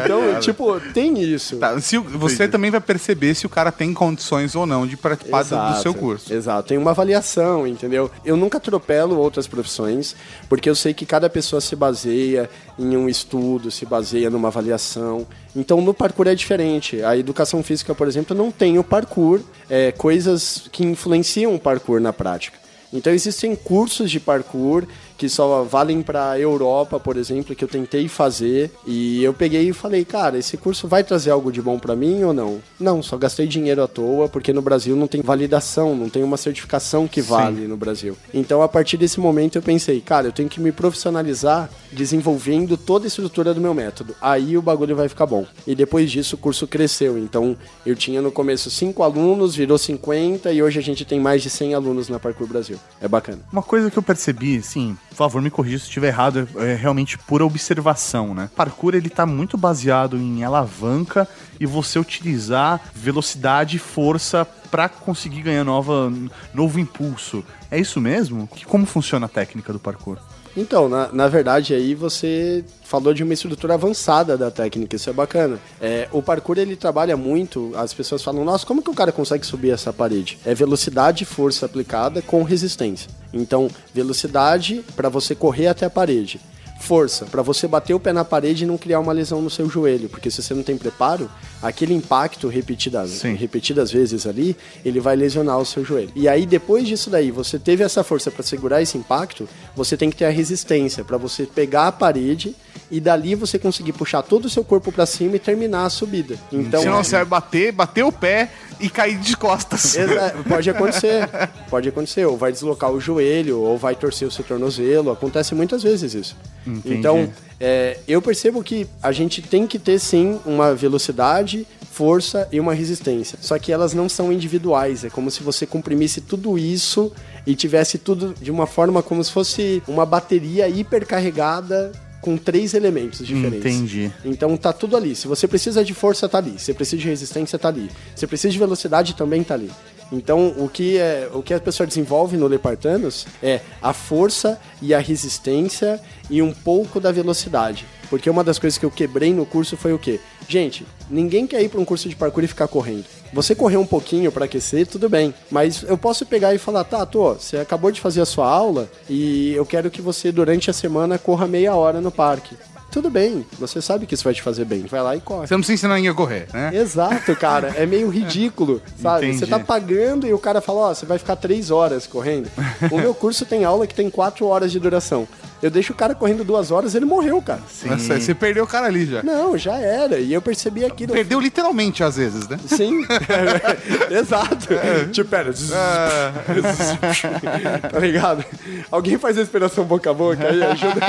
então, cara. tipo, tem isso. Tá, se você também vai perceber se o cara tem condições ou não de participar do- do Exato, seu curso. Exato, tem uma avaliação, entendeu? Eu nunca atropelo outras profissões, porque eu sei que cada pessoa se baseia em um estudo, se baseia numa avaliação. Então no parkour é diferente. A educação física, por exemplo, não tem o parkour, é, coisas que influenciam o parkour na prática. Então existem cursos de parkour que só valem para Europa, por exemplo, que eu tentei fazer e eu peguei e falei, cara, esse curso vai trazer algo de bom para mim ou não? Não, só gastei dinheiro à toa porque no Brasil não tem validação, não tem uma certificação que vale no Brasil. Então a partir desse momento eu pensei, cara, eu tenho que me profissionalizar desenvolvendo toda a estrutura do meu método. Aí o bagulho vai ficar bom. E depois disso o curso cresceu. Então eu tinha no começo cinco alunos, virou 50 e hoje a gente tem mais de 100 alunos na Parkour Brasil. É bacana. Uma coisa que eu percebi, assim, favor, me corrija se estiver errado, é é realmente pura observação, né? Parkour, ele tá muito baseado em alavanca e você utilizar velocidade e força para conseguir ganhar nova, novo impulso. É isso mesmo? Que, como funciona a técnica do parkour? Então, na, na verdade, aí você falou de uma estrutura avançada da técnica, isso é bacana. É, o parkour ele trabalha muito, as pessoas falam, nossa, como que o cara consegue subir essa parede? É velocidade e força aplicada com resistência. Então, velocidade para você correr até a parede. Força, para você bater o pé na parede e não criar uma lesão no seu joelho, porque se você não tem preparo, aquele impacto repetidas, repetidas vezes ali, ele vai lesionar o seu joelho. E aí depois disso daí, você teve essa força para segurar esse impacto, você tem que ter a resistência para você pegar a parede e dali você conseguir puxar todo o seu corpo para cima e terminar a subida. Então, Senão você vai bater, bater o pé e cair de costas. Pode acontecer. Pode acontecer. Ou vai deslocar o joelho, ou vai torcer o seu tornozelo. Acontece muitas vezes isso. Entendi. Então, é, eu percebo que a gente tem que ter sim uma velocidade, força e uma resistência. Só que elas não são individuais. É como se você comprimisse tudo isso e tivesse tudo de uma forma como se fosse uma bateria hipercarregada com três elementos diferentes. Entendi. Então tá tudo ali. Se você precisa de força, tá ali. Se você precisa de resistência, tá ali. Se você precisa de velocidade, também tá ali. Então, o que, é, o que a pessoa desenvolve no Lepartanos é a força e a resistência e um pouco da velocidade. Porque uma das coisas que eu quebrei no curso foi o quê? Gente, ninguém quer ir para um curso de parkour e ficar correndo. Você correr um pouquinho para aquecer, tudo bem. Mas eu posso pegar e falar, tá, tô, você acabou de fazer a sua aula e eu quero que você, durante a semana, corra meia hora no parque. Tudo bem, você sabe que isso vai te fazer bem. Vai lá e corre. Você não precisa ensinar ninguém a correr, né? Exato, cara. É meio ridículo, sabe? Entendi. Você tá pagando e o cara fala, ó, você vai ficar três horas correndo. O meu curso tem aula que tem quatro horas de duração. Eu deixo o cara correndo duas horas ele morreu, cara. Nossa, Você perdeu o cara ali já. Não, já era. E eu percebi aquilo. Perdeu literalmente às vezes, né? Sim. Exato. Tipo, pera. tá ligado? Alguém faz a respiração boca a boca aí, ajuda.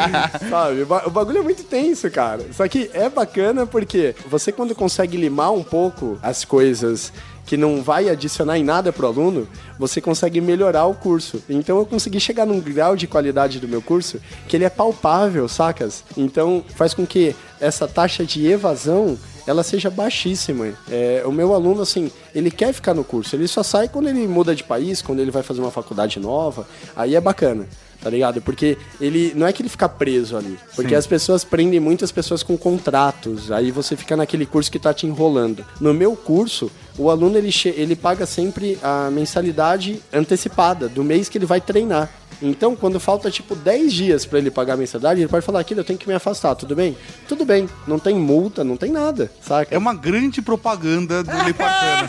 Sabe? O bagulho é muito tenso, cara. Só que é bacana porque você quando consegue limar um pouco as coisas que não vai adicionar em nada pro aluno, você consegue melhorar o curso. Então eu consegui chegar num grau de qualidade do meu curso que ele é palpável, sacas? Então faz com que essa taxa de evasão ela seja baixíssima. É, o meu aluno, assim, ele quer ficar no curso, ele só sai quando ele muda de país, quando ele vai fazer uma faculdade nova, aí é bacana. Tá ligado? Porque ele não é que ele fica preso ali. Porque Sim. as pessoas prendem muitas pessoas com contratos. Aí você fica naquele curso que tá te enrolando. No meu curso, o aluno ele, ele paga sempre a mensalidade antecipada do mês que ele vai treinar. Então, quando falta tipo 10 dias pra ele pagar a mensalidade, ele pode falar: aquilo eu tenho que me afastar, tudo bem? Tudo bem, não tem multa, não tem nada, saca? É uma grande propaganda do Le Parkour.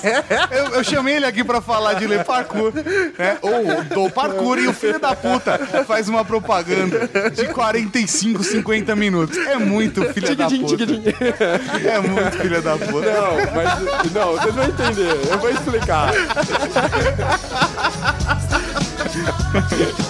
eu, eu chamei ele aqui pra falar de Le Parkour, né? Ou do Parkour e o filho da puta faz uma propaganda de 45, 50 minutos. É muito filha da puta. É muito filha da puta. Não, mas não, vocês vão entender. Eu vou explicar.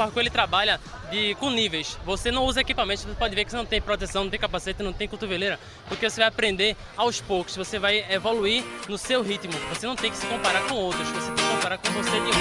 parkour ele trabalha de, com níveis. Você não usa equipamento, você pode ver que você não tem proteção, não tem capacete, não tem cotoveleira, porque você vai aprender aos poucos, você vai evoluir no seu ritmo. Você não tem que se comparar com outros, você tem que comparar com você de um.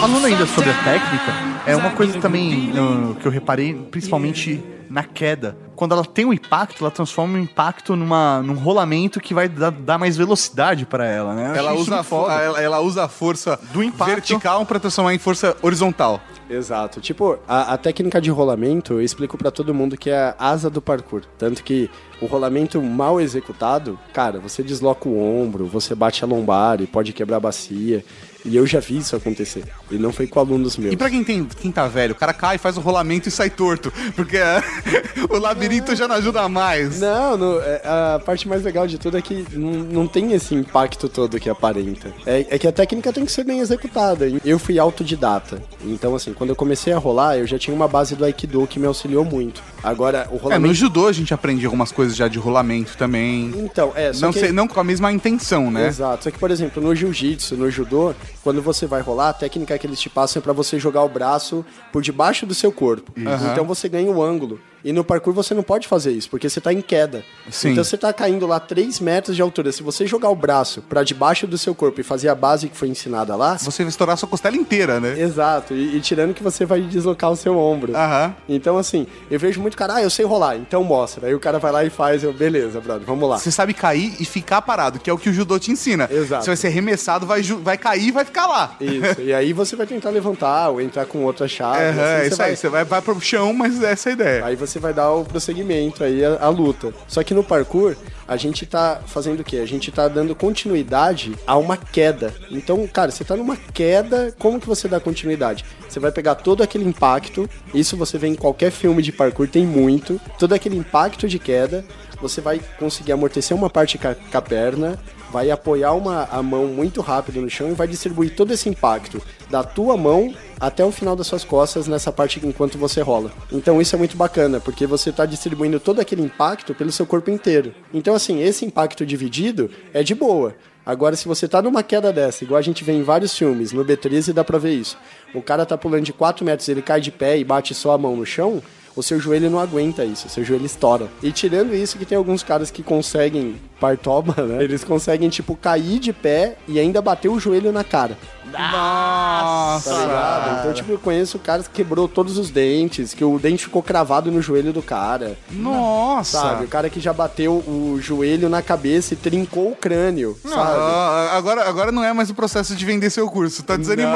Falando ainda sobre a técnica, é uma coisa também uh, que eu reparei, principalmente na queda. Quando ela tem um impacto, ela transforma o impacto numa, num rolamento que vai dar, dar mais velocidade para ela, né? Ela usa, a ela, ela usa a força Do impacto. vertical pra transformar em força horizontal. Exato. Tipo, a, a técnica de rolamento, eu explico pra todo mundo que é a asa do parkour. Tanto que o rolamento mal executado, cara, você desloca o ombro, você bate a lombar e pode quebrar a bacia. E eu já vi isso acontecer. E não foi com alunos meus. E pra quem, tem, quem tá velho, o cara cai, faz o rolamento e sai torto. Porque é, o labirinto já não ajuda mais. Não, no- é, a parte mais legal de tudo é que não, não tem esse impacto todo que aparenta. É, é que a técnica tem que ser bem executada. Eu fui autodidata. Então, assim, quando eu comecei a rolar, eu já tinha uma base do Aikido que me auxiliou muito. Agora, o É, rolamento. no judô a gente aprende algumas coisas já de rolamento também. Então, é, só Não, que- sei, não com a mesma intenção, né? Exato. Só que, por exemplo, no jiu-jitsu, no judô, quando você vai rolar, a técnica que eles te passam é pra você jogar o braço por debaixo do seu corpo. Aham. Então você ganha o ângulo. E no parkour você não pode fazer isso, porque você tá em queda. Sim. Então você tá caindo lá 3 metros de altura. Se você jogar o braço pra debaixo do seu corpo e fazer a base que foi ensinada lá. Você vai estourar sua costela inteira, né? Exato. E, e tirando que você vai deslocar o seu ombro. Aham. Então, assim, eu vejo muito cara, ah, eu sei rolar, então mostra. Aí o cara vai lá e faz, eu, beleza, brother, vamos lá. Você sabe cair e ficar parado, que é o que o judô te ensina. Exato. Você vai ser arremessado, vai, vai cair e vai ficar lá. Isso. E aí você vai tentar levantar ou entrar com outra chave. Aham, assim, é isso vai- aí, você vai, vai pro chão, mas essa é a ideia. Aí você vai dar o prosseguimento aí, a, a luta. Só que no parkour, a gente tá fazendo o quê? A gente tá dando continuidade a uma queda. Então, cara, você tá numa queda, como que você dá continuidade? Você vai pegar todo aquele impacto, isso você vê em qualquer filme de parkour, tem muito, todo aquele impacto de queda, você vai conseguir amortecer uma parte com a perna, vai apoiar uma, a mão muito rápido no chão e vai distribuir todo esse impacto da tua mão até o final das suas costas nessa parte enquanto você rola. Então isso é muito bacana, porque você está distribuindo todo aquele impacto pelo seu corpo inteiro. Então assim, esse impacto dividido é de boa. Agora, se você tá numa queda dessa, igual a gente vê em vários filmes, no B13 dá pra ver isso. O cara tá pulando de 4 metros, ele cai de pé e bate só a mão no chão, o seu joelho não aguenta isso, o seu joelho estoura. E tirando isso, que tem alguns caras que conseguem, partoba, né? Eles conseguem, tipo, cair de pé e ainda bater o joelho na cara. Nossa! Tá ligado? Então, tipo, eu conheço caras que quebrou todos os dentes, que o dente ficou cravado no joelho do cara. Nossa! Sabe? O cara que já bateu o joelho na cabeça e trincou o crânio, Não, sabe? agora, agora não é mais o processo de vender seu curso, tá desanimando.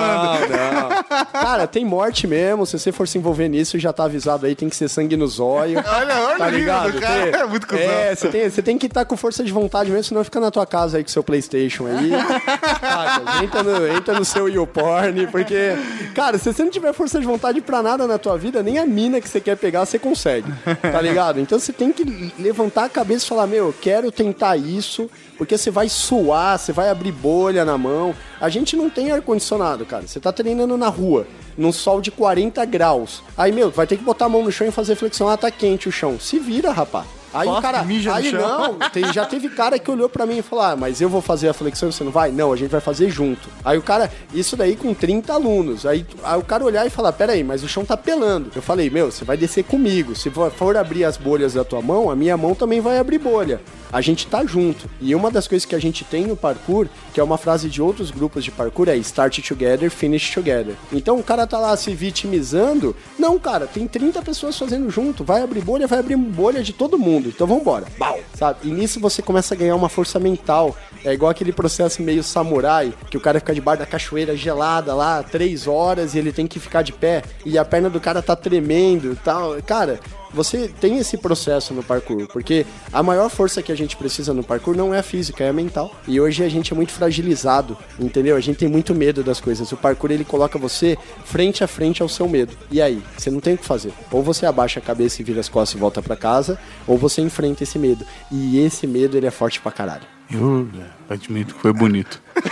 Não, não. Cara, tem morte mesmo. Se você for se envolver nisso, já tá avisado aí, tem que ser sangue no zóio. Olha, olha tá o ligado? do cara, Tem- é muito cuzão. É, você tem, você tem que estar com força de vontade mesmo, senão fica na tua casa aí com seu Playstation aí. Saca? entra, no, entra no seu YouPorn, porque, cara, se você não tiver força de vontade pra nada na tua vida, nem a mina que você quer pegar você consegue. Tá ligado? Então você tem que levantar a cabeça e falar: Meu, eu quero tentar isso, porque você vai suar, você vai abrir bolha na mão. A gente não tem ar-condicionado, cara. Você tá treinando na rua, num sol de 40 graus. Aí, meu, vai ter que botar a mão no chão e fazer flexão. Ah, tá quente o chão. Se vira, rapaz. Aí o cara. mija Aí não, tem- já teve cara que olhou pra mim e falou: Ah, mas eu vou fazer a flexão e você não vai? Não, a gente vai fazer junto. Aí o cara, isso daí com 30 alunos. Aí, aí o cara olhar e falar: Pera aí, mas o chão tá pelando. Eu falei: Meu, você vai descer comigo. Se for abrir as bolhas da tua mão, a minha mão também vai abrir bolha. A gente tá junto. E uma das coisas que a gente tem no parkour, que é uma frase de outros grupos de parkour, é start together, finish together. Então o cara tá lá se vitimizando. Não, cara, tem 30 pessoas fazendo junto. Vai abrir bolha, vai abrir bolha de todo mundo. Então vambora. Bau! Sabe? E nisso você começa a ganhar uma força mental. É igual aquele processo meio samurai, que o cara fica debaixo da cachoeira gelada lá, três horas, e ele tem que ficar de pé, e a perna do cara tá tremendo e tal. Cara, você tem esse processo no parkour, porque a maior força que a gente precisa no parkour não é a física, é a mental. E hoje a gente é muito fragilizado, entendeu? A gente tem muito medo das coisas. O parkour ele coloca você frente a frente ao seu medo. E aí, você não tem o que fazer. Ou você abaixa a cabeça e vira as costas e volta pra casa, ou você enfrenta esse medo. E esse medo ele é forte pra caralho. Eu é, admito que foi bonito.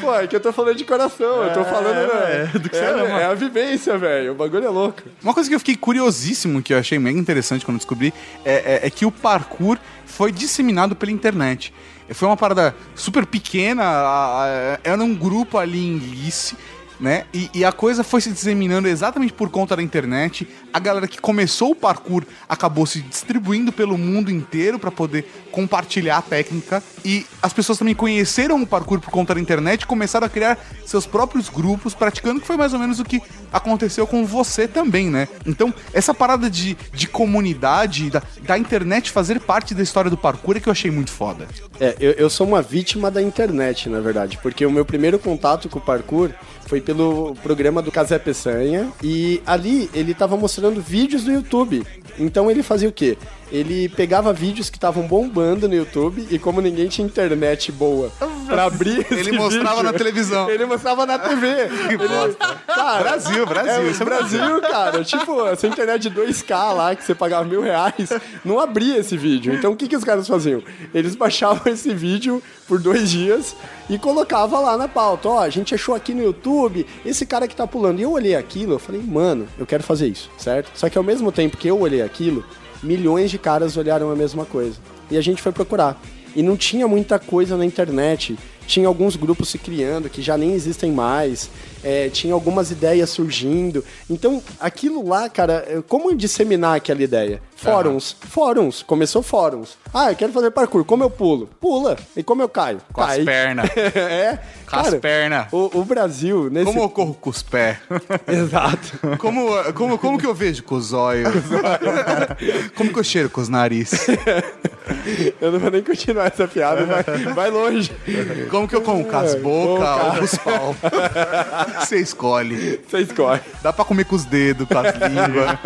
Pô, é que eu tô falando de coração, eu tô falando. né? é, do que você é, ama. é a vivência, velho. O bagulho é louco. Uma coisa que eu fiquei curiosíssimo, que eu achei mega interessante quando descobri, é, é- é que o parkour foi disseminado pela internet. Foi uma parada super pequena, a- a- era um grupo ali em Lice, né? E, e a coisa foi se disseminando exatamente por conta da internet. A galera que começou o parkour acabou se distribuindo pelo mundo inteiro para poder compartilhar a técnica. E as pessoas também conheceram o parkour por conta da internet e começaram a criar seus próprios grupos praticando, que foi mais ou menos o que aconteceu com você também, né? Então, essa parada de, de comunidade, da, da internet fazer parte da história do parkour é que eu achei muito foda. É, eu, eu sou uma vítima da internet, na verdade, porque o meu primeiro contato com o parkour foi pelo programa do Casé Peçanha e ali ele tava mostrando vídeos do YouTube. Então ele fazia o quê? Ele pegava vídeos que estavam bombando no YouTube e como ninguém tinha internet boa pra abrir Ele mostrava vídeo, na televisão. Ele mostrava na TV. Ele- cara, Brasil, Brasil, é, isso é Brasil, cara. Tipo, essa internet de 2K lá, que você pagava mil reais, não abria esse vídeo. Então o que, que os caras faziam? Eles baixavam esse vídeo por dois dias e colocava lá na pauta. Ó, a gente achou aqui no YouTube esse cara que tá pulando. E eu olhei aquilo, eu falei, mano, eu quero fazer isso, certo? Só que ao mesmo tempo que eu olhei aquilo, milhões de caras olharam a mesma coisa. E a gente foi procurar. E não tinha muita coisa na internet. Tinha alguns grupos se criando que já nem existem mais. É, tinha algumas ideias surgindo. Então, aquilo lá, cara, é, como disseminar aquela ideia? Fóruns. Fóruns. Começou fóruns. Ah, eu quero fazer parkour. Como eu pulo? Pula. E como eu caio? Com as Cai. pernas. é. Com as cara, pernas. O, o Brasil, nesse... Como eu corro com os pés? Exato. Como, como, como que eu vejo com os olhos? como que eu cheiro com os nariz? Eu não vou nem continuar essa piada, vai, vai longe. Como que eu como? Com as É, bocas boca. ou com os pau? Você escolhe. Você escolhe. Dá pra comer com os dedos, com as línguas.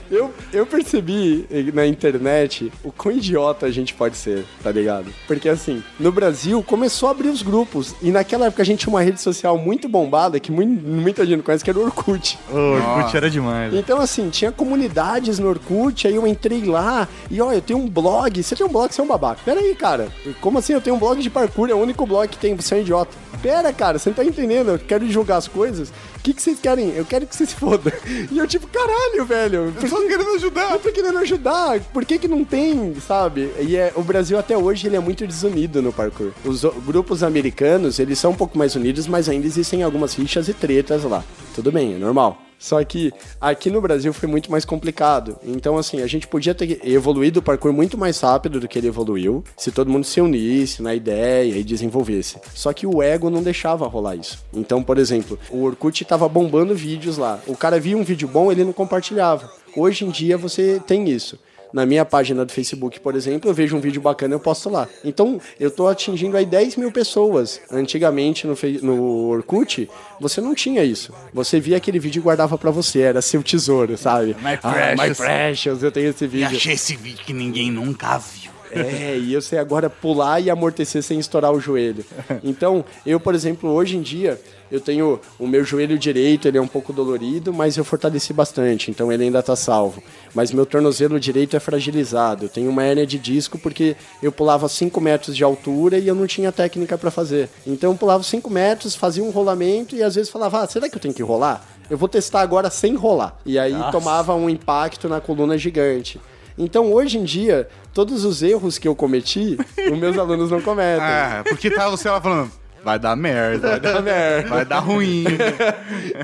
Eu, eu percebi na internet o quão idiota a gente pode ser, tá ligado? Porque assim, no Brasil começou a abrir os grupos. E naquela época a gente tinha uma rede social muito bombada que mui- muita gente não conhece, que era o Orkut. O Orkut era demais. Então, assim, tinha comunidades no Orkut, aí eu entrei lá e, ó, eu tenho um blog. Você tem um blog, você é um babaca. Pera aí, cara. Como assim eu tenho um blog de parkour? É o único blog que tem, você é um idiota. Pera, cara, você não tá entendendo. Eu quero divulgar as coisas. O que, que vocês querem? Eu quero que você se foda. E eu, tipo, caralho, velho. Eu tô querendo ajudar. Eu tô querendo ajudar. Por que que não tem, sabe? E é, o Brasil até hoje, ele é muito desunido no parkour. Os grupos americanos, eles são um pouco mais unidos, mas ainda existem algumas rixas e tretas lá. Tudo bem, é normal. Só que aqui no Brasil foi muito mais complicado. Então, assim, a gente podia ter evoluído o parkour muito mais rápido do que ele evoluiu, se todo mundo se unisse na ideia e desenvolvesse. Só que o ego não deixava rolar isso. Então, por exemplo, o Orkut tava bombando vídeos lá. O cara via um vídeo bom, ele não compartilhava. Hoje em dia você tem isso. Na minha página do Facebook, por exemplo, eu vejo um vídeo bacana eu posto lá. Então, eu tô atingindo aí 10 mil pessoas. Antigamente, no, no Orkut, você não tinha isso. Você via aquele vídeo e guardava pra você, era seu tesouro, sabe? My Ah, my precious. precious, eu tenho esse E vídeo. achei esse vídeo que ninguém nunca viu. É, e eu sei agora pular e amortecer sem estourar o joelho. Então, eu, por exemplo, hoje em dia, eu tenho o meu joelho direito, ele é um pouco dolorido, mas eu fortaleci bastante, então ele ainda tá salvo. Mas meu tornozelo direito é fragilizado. Eu tenho uma hérnia de disco porque eu pulava 5 metros de altura e eu não tinha técnica pra fazer. Então eu pulava 5 metros, fazia um rolamento e às vezes falava, ah, será que eu tenho que rolar? Eu vou testar agora sem rolar. E aí Nossa. tomava um impacto na coluna gigante. Então, hoje em dia, todos os erros que eu cometi, os meus alunos não cometem. Ah, porque tava você lá falando, vai dar merda. Vai dar merda. Vai dar ruim.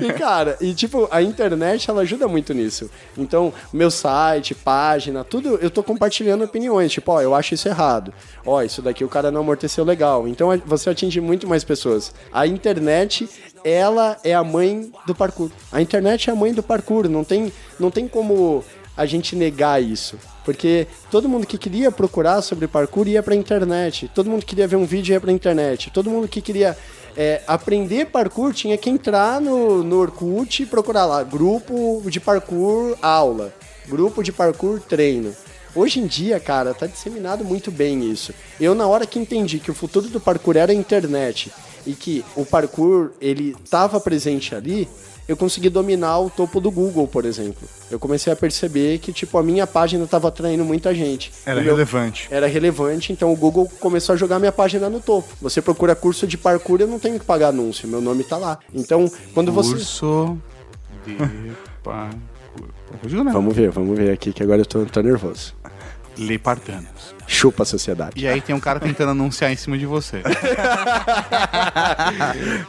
E, cara, e tipo, a internet, ela ajuda muito nisso. Então, meu site, página, tudo, eu tô compartilhando opiniões. Tipo, ó, eu acho isso errado. Ó, isso daqui o cara não amorteceu legal. Então, você atinge muito mais pessoas. A internet, ela é a mãe do parkour. A internet é a mãe do parkour. Não tem, não tem como a gente negar isso. Porque todo mundo que queria procurar sobre parkour ia pra internet. Todo mundo que queria ver um vídeo ia pra internet. Todo mundo que queria é, aprender parkour tinha que entrar no, no Orkut e procurar lá. Grupo de parkour aula. Grupo de parkour treino. Hoje em dia, cara, tá disseminado muito bem isso. Eu, na hora que entendi que o futuro do parkour era a internet e que o parkour, ele estava presente ali, eu consegui dominar o topo do Google, por exemplo. Eu comecei a perceber que, tipo, a minha página estava atraindo muita gente. Era meu- relevante. Era relevante, então o Google começou a jogar minha página no topo. Você procura curso de parkour, eu não tenho que pagar anúncio, meu nome tá lá. Então, quando você... Curso de parkour. Vamos ver, vamos ver aqui, que agora eu tô, tô nervoso. Lê Partanos. Chupa a sociedade. E aí tem um cara tentando anunciar em cima de você.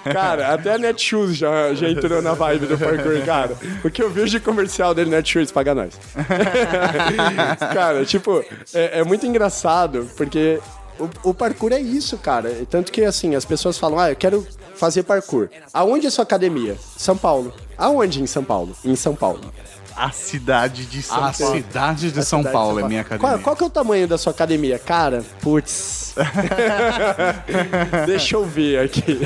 Cara, até a Netshoes já, já entrou na vibe do parkour, cara. Porque eu vejo de comercial dele, Netshoes, paga nós. cara, tipo, é, é muito engraçado, porque o, o parkour é isso, cara. Tanto que, assim, as pessoas falam, ah, eu quero fazer parkour. Aonde é sua academia? São Paulo. Aonde em São Paulo? Em São Paulo. A cidade de São A Paulo. cidade de A São cidade de Paulo é minha academia. Qual, qual que é o tamanho da sua academia? Cara, putz. Deixa eu ver aqui.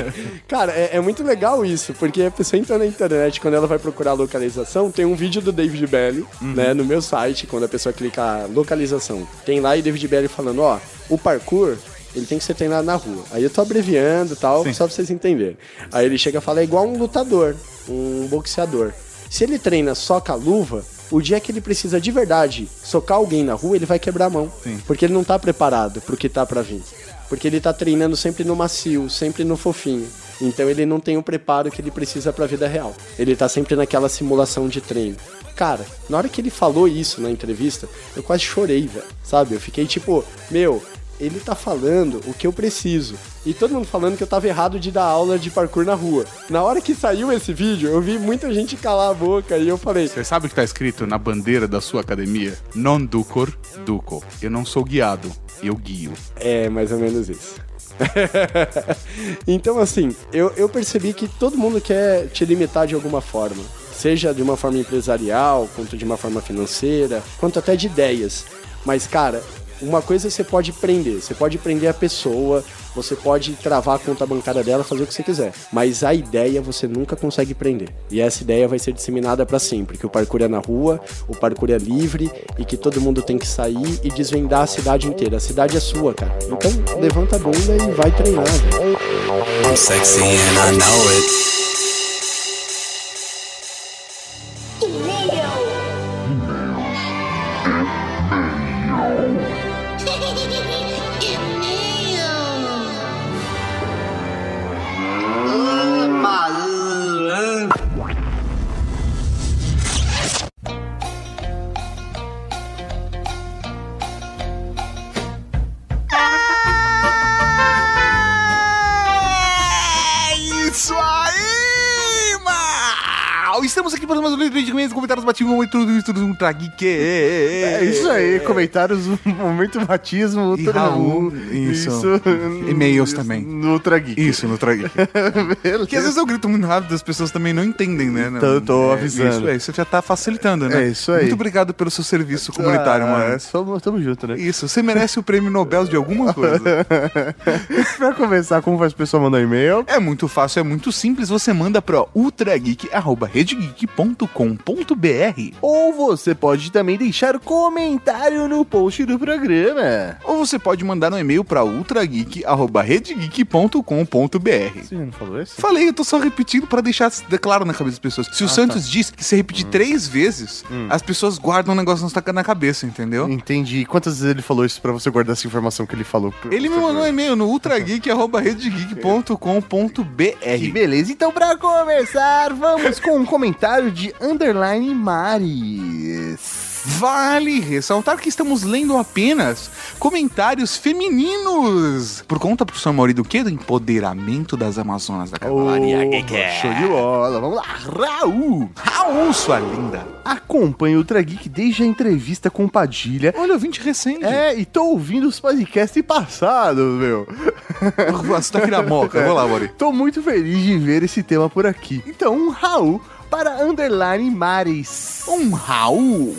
Cara, é, é muito legal isso, porque a pessoa entra na internet, quando ela vai procurar localização, tem um vídeo do David Belly, né, no meu site, quando a pessoa clica localização. Tem lá e David Belly falando, ó, o parkour ele tem que ser treinado na rua. Aí eu tô abreviando e tal, só pra vocês entenderem. Aí ele chega e fala, é igual um lutador, um boxeador. Se ele treina só com a luva, o dia que ele precisa de verdade socar alguém na rua, ele vai quebrar a mão. Porque ele não tá preparado pro que tá pra vir. Porque ele tá treinando sempre no macio, sempre no fofinho. Então ele não tem o preparo que ele precisa pra vida real. Ele tá sempre naquela simulação de treino. Cara, na hora que ele falou isso na entrevista, eu quase chorei, velho. Sabe? Eu fiquei tipo, meu, ele tá falando o que eu preciso. E todo mundo falando que eu tava errado de dar aula de parkour na rua. Na hora que saiu esse vídeo, eu vi muita gente calar a boca e eu falei. Você sabe o que tá escrito na bandeira da sua academia? Non ducor, duco. Eu não sou guiado, eu guio. É, mais ou menos isso. então, assim, eu, eu percebi que todo mundo quer te limitar de alguma forma. Seja de uma forma empresarial, quanto de uma forma financeira, quanto até de ideias. Mas, cara, uma coisa você pode prender. Você pode prender a pessoa, você pode travar a conta bancária dela, fazer o que você quiser. Mas a ideia você nunca consegue prender. E essa ideia vai ser disseminada pra sempre. Que o parkour é na rua, o parkour é livre e que todo mundo tem que sair e desvendar a cidade inteira. A cidade é sua, cara. Então levanta a bunda e vai treinar. I'm sexy and I know it. De comentários, comentários batinhos, muito, muito, muito, trageek. É isso aí, comentários, momento batismo, E todo Raul, mundo. isso. E-mails também. No Ultra Geek. Isso, no Trageek. Porque às vezes eu grito muito rápido, as pessoas também não entendem, né? Então eu tô É, avisando. Isso, é, isso já tá facilitando, né? É isso aí. Muito obrigado pelo seu serviço comunitário, Ah, mano. é, Tamo, junto, né? Isso, você merece o prêmio Nobel de alguma coisa. pra começar, como faz a pessoa mandar e-mail? É muito fácil, é muito simples. Você manda pro ultrageek.redgeek.com.br Ou você pode também deixar comentário no post do programa. ou você pode mandar um e-mail para ultrageek.redgeek.com.br. Você não falou esse? Falei, eu tô só repetindo pra deixar claro na cabeça das pessoas. Se o Ah, Santos tá. diz que se repetir três vezes, Hum. as pessoas guardam o negócio na na cabeça, entendeu? Entendi. Quantas vezes ele falou isso pra você guardar essa informação que ele falou? Ele me mandou um e-mail no ultrageek.redgeek.com.br. Que beleza. Então, pra começar, vamos com um comentário de Underline Vale ressaltar que estamos lendo apenas comentários femininos. Por conta, professor Mauri, do quê? Do empoderamento das Amazonas da Cavalaria Geek. Show de bola. Vamos lá. Raul. Raul, sua linda. Acompanho o Ultra Geek desde a entrevista com Padilha. Olha, eu vim te recente. É, e tô ouvindo os podcasts passados, meu. Você tá aqui na moca. Vamos lá, Mauri. Tô muito feliz de ver esse tema por aqui. Então, Raul para Underline Maris. Um Raul.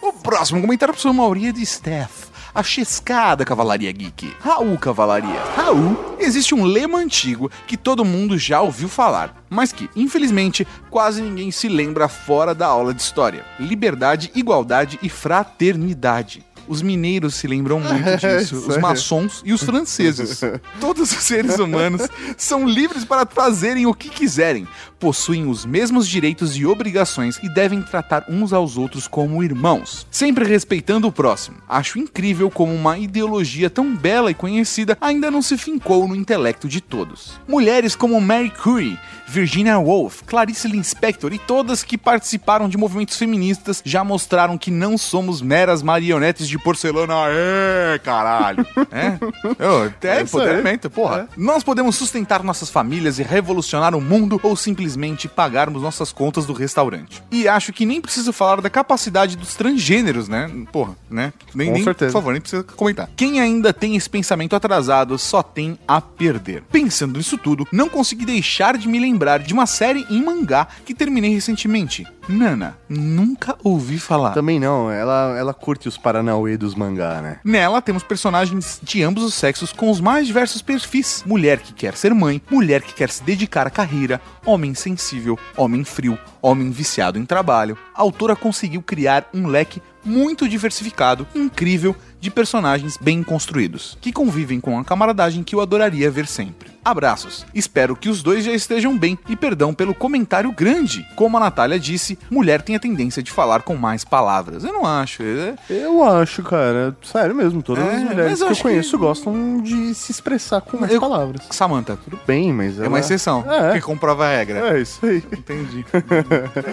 O próximo comentário pro professor Mauri é de Steph. A chescada Cavalaria Geek. Raul Cavalaria. Raul. Existe um lema antigo que todo mundo já ouviu falar, mas que, infelizmente, quase ninguém se lembra fora da aula de história. Liberdade, igualdade e fraternidade. Os mineiros se lembram muito disso, os maçons e os franceses. Todos os seres humanos são livres para fazerem o que quiserem, possuem os mesmos direitos e obrigações e devem tratar uns aos outros como irmãos, sempre respeitando o próximo. Acho incrível como uma ideologia tão bela e conhecida ainda não se fincou no intelecto de todos. Mulheres como Mary Curie, Virginia Woolf, Clarice Lispector e todas que participaram de movimentos feministas já mostraram que não somos meras marionetes de porcelana. É, caralho. É? Eu, é, É empoderamento, porra. Nós podemos sustentar nossas famílias e revolucionar o mundo ou simplesmente pagarmos nossas contas do restaurante. E acho que nem preciso falar da capacidade dos transgêneros, né? Porra, né? Nem, Com nem certeza. por favor, nem precisa comentar. Quem ainda tem esse pensamento atrasado só tem a perder. Pensando nisso tudo, não consegui deixar de me lembrar de uma série em mangá que terminei recentemente. Nana, nunca ouvi falar. Também não, ela, ela curte os Paranauê dos mangá, né? Nela temos personagens de ambos os sexos com os mais diversos perfis: mulher que quer ser mãe, mulher que quer se dedicar à carreira, homem sensível, homem frio, homem viciado em trabalho. A autora conseguiu criar um leque muito diversificado, incrível, de personagens bem construídos, que convivem com a camaradagem que eu adoraria ver sempre. Abraços. Espero que os dois já estejam bem e perdão pelo comentário grande. Como a Natália disse, mulher tem a tendência de falar com mais palavras. Eu não acho. é- Eu acho, cara. Sério mesmo, todas É, as mulheres eu que eu acho que- conheço gostam de se expressar com mais Eu- palavras. Samantha, Tudo bem, mas é ela- uma exceção É. que comprova a regra. É isso aí. Entendi.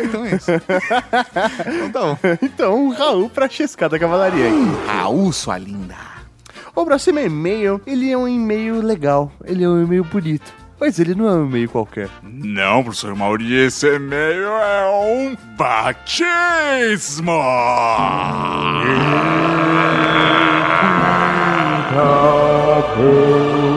então é isso. Então tá bom. Então, Raul pra Chesca da Cavalaria. Raul, sua linda. O próximo e-mail, ele é um e-mail legal, ele é um e-mail bonito. Mas ele não é um e-mail qualquer. Não, professor Mauri, esse e-mail é um batismo! Esse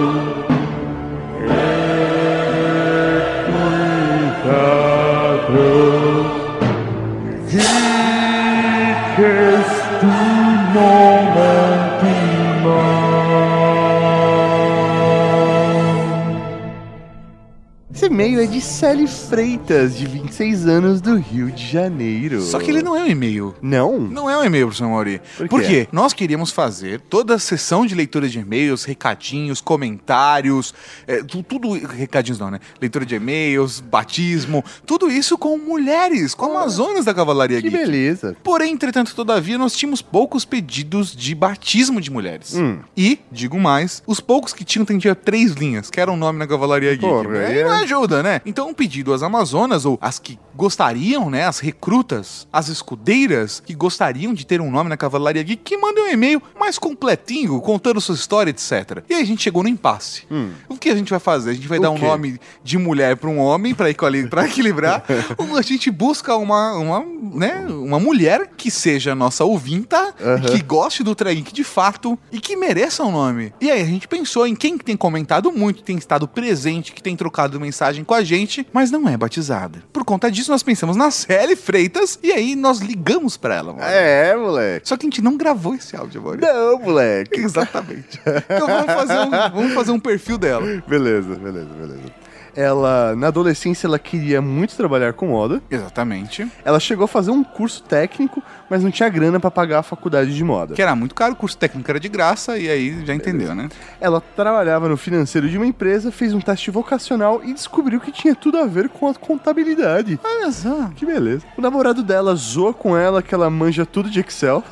e-mail é de Sally Freitas, de 26 anos, do Rio de Janeiro. Só que ele não é um e-mail. Não? Não é um e-mail, professor Mauri. Por Por, quê? quê? Nós queríamos fazer toda a sessão de leitura de e-mails, recadinhos, comentários, é, tu- tudo. Recadinhos não, né? Leitura de e-mails, batismo, tudo isso com mulheres, com Amazonas da Cavalaria Que Geek. beleza. Porém, entretanto, todavia, nós tínhamos poucos pedidos de batismo de mulheres. Hum. E, digo mais, os poucos que tinham tendiam três linhas, que era o nome na Cavalaria Geek. Porra, Aí é- não né? Então, um pedido às Amazonas, ou as que gostariam, né? As recrutas, as escudeiras, que gostariam de ter um nome na Cavalaria Geek, que mandem um e-mail mais completinho, contando sua história, etc. E aí a gente chegou no impasse. O que a gente vai fazer? A gente vai Hum. O dar um quê? nome de mulher para um homem, para equilibrar, ou a gente busca uma, uma, né, uma mulher que seja nossa ouvinta, Aham. que goste do Trageek de fato e que mereça um nome. E aí a gente pensou em quem que tem comentado muito, tem estado presente, que tem trocado mensagem com a gente, mas não é batizada. Por conta disso, nós pensamos na Célia Freitas e aí nós ligamos pra ela, mano. É, moleque. Só que a gente não gravou esse áudio, amor. Não, moleque. Exatamente. Então vamos fazer um, vamos fazer um perfil dela. Beleza, beleza, beleza. Ela, na adolescência, ela queria muito trabalhar com moda. Exatamente. Ela chegou a fazer um curso técnico, mas não tinha grana pra pagar a faculdade de moda. Que era muito caro, o curso técnico era de graça, e aí já entendeu, né? Ela trabalhava no financeiro de uma empresa, fez um teste vocacional e descobriu que tinha tudo a ver com a contabilidade. Olha só. Que beleza. O namorado dela zoa com ela que ela manja tudo de Excel.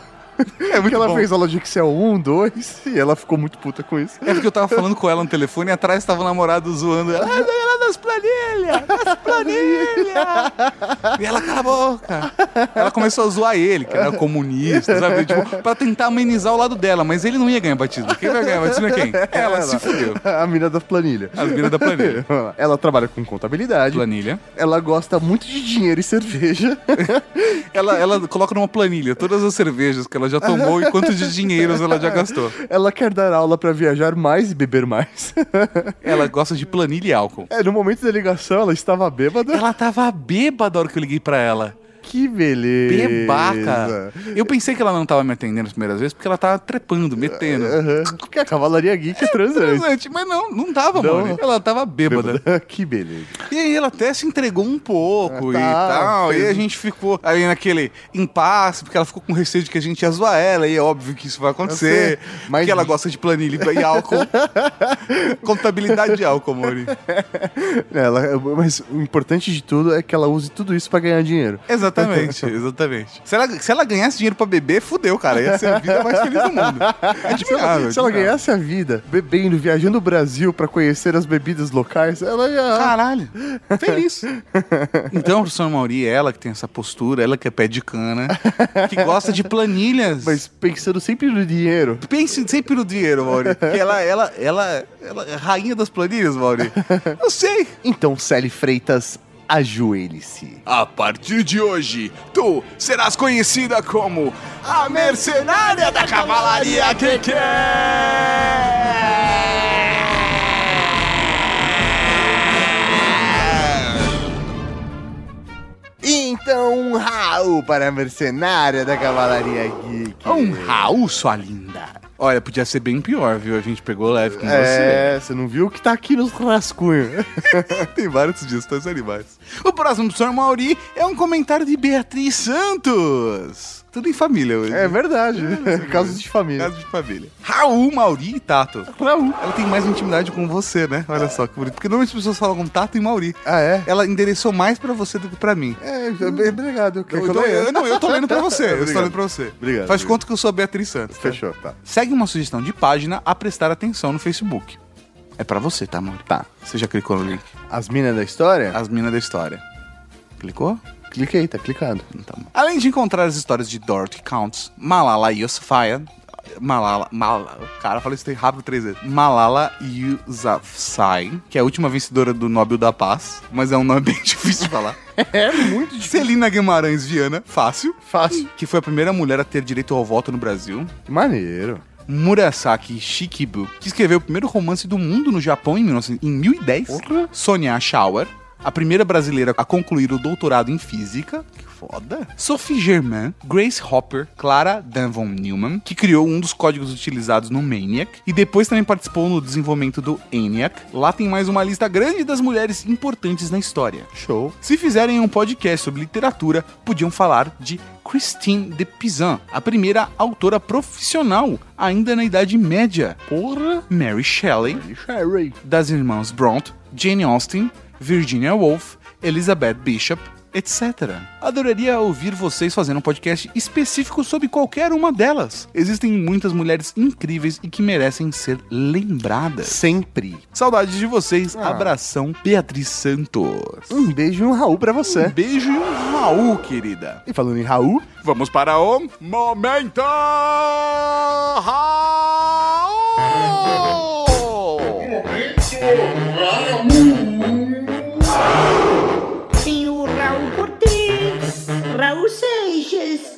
É muito que ela bom. fez aula de Excel 1, 2, e ela ficou muito puta com isso. É porque eu tava falando com ela no telefone e atrás tava o namorado zoando ela. Ah, ela das planilhas! Das planilhas! e ela, cala a boca! Ela começou a zoar ele, que era comunista, sabe? Tipo, pra tentar amenizar o lado dela, mas ele não ia ganhar batismo. Quem vai ganhar batismo é quem? Ela, se fudeu. A mina da planilha. A mina da planilha. Ela trabalha com contabilidade. Planilha. Ela gosta muito de dinheiro e cerveja. Ela, ela coloca numa planilha todas as cervejas que ela já tomou e quanto de dinheiros ela já gastou. Ela quer dar aula pra viajar mais e beber mais. Ela gosta de planilha e álcool. É, no momento da ligação ela estava bêbada. Ela tava bêbada a hora que eu liguei pra ela. Que beleza. Bebaca. Eu pensei que ela não tava me atendendo as primeiras vezes porque ela tava trepando, metendo. Porque a Cavalaria Geek é transante. Transante, mas não, não tava, Não. mano. Ela tava bêbada. que beleza. E aí ela até se entregou um pouco Ah, e tá, tal. E fez- aí a gente ficou ali naquele impasse, porque ela ficou com receio de que a gente ia zoar ela, e é óbvio que isso vai acontecer. Mas- Porque ela gosta de planilha e álcool. Contabilidade de álcool, Mori. Ela, mas o importante de tudo é que ela use tudo isso pra ganhar dinheiro. Exatamente, exatamente. Se ela, se ela ganhasse dinheiro pra beber, fudeu, cara. Ia ser a vida mais feliz do mundo. se ela, se ela ganhasse a vida bebendo, viajando o Brasil pra conhecer as bebidas locais, ela ia. Caralho, feliz. Então, professor Mauri, ela que tem essa postura, ela que é pé de cana, que gosta de planilhas. Mas pensando sempre no dinheiro. Pense sempre no dinheiro, Mauri. Porque ela, ela, ela, ela é rainha das planilhas, Mauri. Eu sei. Então, Sally Freitas, ajoelhe-se. A partir de hoje, tu serás conhecida como a mercenária da cavalaria que Então, um Raul para a mercenária da Cavalaria Geek. Um Raul, sua linda. Olha, podia ser bem pior, viu? A gente pegou leve com É, você não viu o que tá aqui nos rascunhos. você. Tem várias sugestões animais. O próximo professor Mauri é um comentário de Beatriz Santos. Tudo em família hoje. É verdade. Casos de família. Caso de família. Raul, Mauri e Tato. Raul. Ela tem mais intimidade com você, né? Olha só que bonito. Porque normalmente as pessoas falam com Tato e Mauri. Ah, é? Ela endereçou mais pra você do que pra mim. É, obrigado. Quer Eu, que eu tô- leia? eu- não, eu tô lendo pra você. eu estou Obrigado. lendo pra você. Obrigado, Faz obrigado. conta que eu sou a Beatriz Santos. tá? Fechou, tá. Segue uma sugestão de página a prestar atenção no Facebook. É pra você, tá, amor? Tá. Você já clicou no link? As minas da história? As minas da história. Clicou? Cliquei, tá clicado. Então. Além de encontrar as histórias de Dorothy Counts, Malala Yousafzai, Malala, Malala, cara, falei isso rápido três vezes. Malala Yousafzai, que é a última vencedora do Nobel da Paz, mas é um nome bem difícil de falar. É muito difícil. Celina Guimarães Viana, fácil. Fácil. Que foi a primeira mulher a ter direito ao voto no Brasil. Que maneiro. Murasaki Shikibu, que escreveu o primeiro romance do mundo no Japão em, 1900 em 1010. Sonia Schauer, a primeira brasileira a concluir o doutorado em física. Que foda. Sophie Germain, Grace Hopper, Clara Danvon Newman, que criou um dos códigos utilizados no Maniac e depois também participou no desenvolvimento do ENIAC. Lá tem mais uma lista grande das mulheres importantes na história. Show. Se fizerem um podcast sobre literatura, podiam falar de Christine de Pizan, a primeira autora profissional, ainda na Idade Média. Porra. Mary Shelley, Sherry. das irmãs Bront, Jane Austen, Virginia Woolf, Elizabeth Bishop, etc. Adoraria ouvir vocês fazendo um podcast específico sobre qualquer uma delas. Existem muitas mulheres incríveis e que merecem ser lembradas. Sempre. Saudades de vocês. Ah. Abração, Beatriz Santos. Um beijo e um Raul pra você. Um beijo e um Raul, querida. E falando em Raul, Vamos para o Momento Tem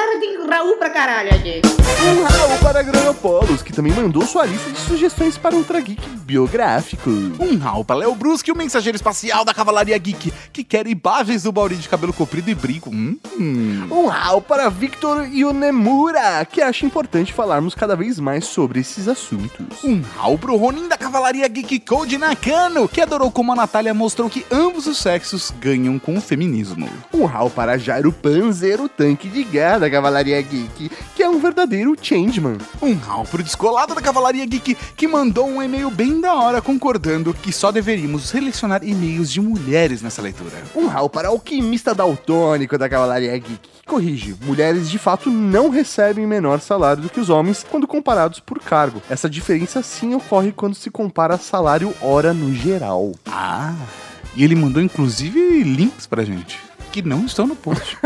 Cara, tem Raul pra caralho aqui. um Raul para Granopolos, que também mandou sua lista de sugestões para Ultra Geek biográfico. Um Raul para Léo Brusque, o mensageiro espacial da Cavalaria Geek, que quer imagens do Bauri de cabelo comprido e brinco. Hum, hum. Um Raul para Victor Yonemura, que acha importante falarmos cada vez mais sobre esses assuntos. Um Raul pro Ronin da Cavalaria Geek Code Nakano, que adorou como a Natália mostrou que ambos os sexos ganham com o feminismo. Um Raul para Jairo Panzer, o tanque de guerra da Cavalaria Geek, que é um verdadeiro changeman. Um Raul pro descolado da Cavalaria Geek, que mandou um e-mail bem da hora concordando que só deveríamos selecionar e-mails de mulheres nessa leitura. Um Raul para alquimista daltônico da Cavalaria Geek, que corrige, mulheres de fato não recebem menor salário do que os homens quando comparados por cargo. Essa diferença sim ocorre quando se compara salário hora no geral. Ah, e ele mandou inclusive links pra gente. Que não estão no post.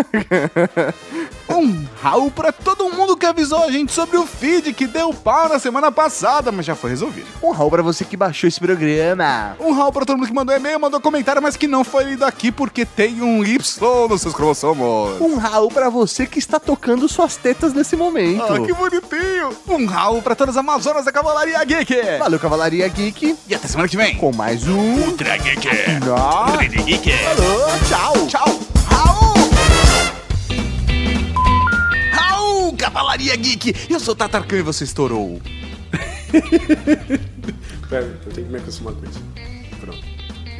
um Raul pra todo mundo que avisou a gente sobre o feed que deu pau na semana passada, mas já foi resolvido. Um Raul pra você que baixou esse programa. Um Raul pra todo mundo que mandou e-mail, mandou comentário, mas que não foi lido aqui porque tem um Y nos seus cromossomos. Um Raul pra você que está tocando suas tetas nesse momento. Ah, que bonitinho! Um Raul pra todas as Amazonas da Cavalaria Geek! Valeu, Cavalaria Geek. E até semana que vem! Com mais um Ultra Geek! Ultra Geek! Falou, tchau! Tchau! Raul! Raul, Cavalaria Geek! Eu sou o Tatarkan e você estourou. Pera, eu tenho que me acostumar com isso. Pronto.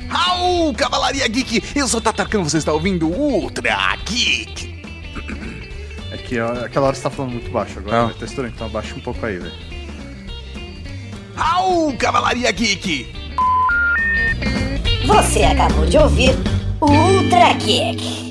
Raul, Cavalaria Geek! Eu sou o Tatarkan você está ouvindo Ultra Geek! É que ó, aquela hora você tá falando muito baixo agora. Não. Vai tá estourando, então abaixa um pouco aí, velho. Raul, Cavalaria Geek! Você acabou de ouvir o Ultra Geek.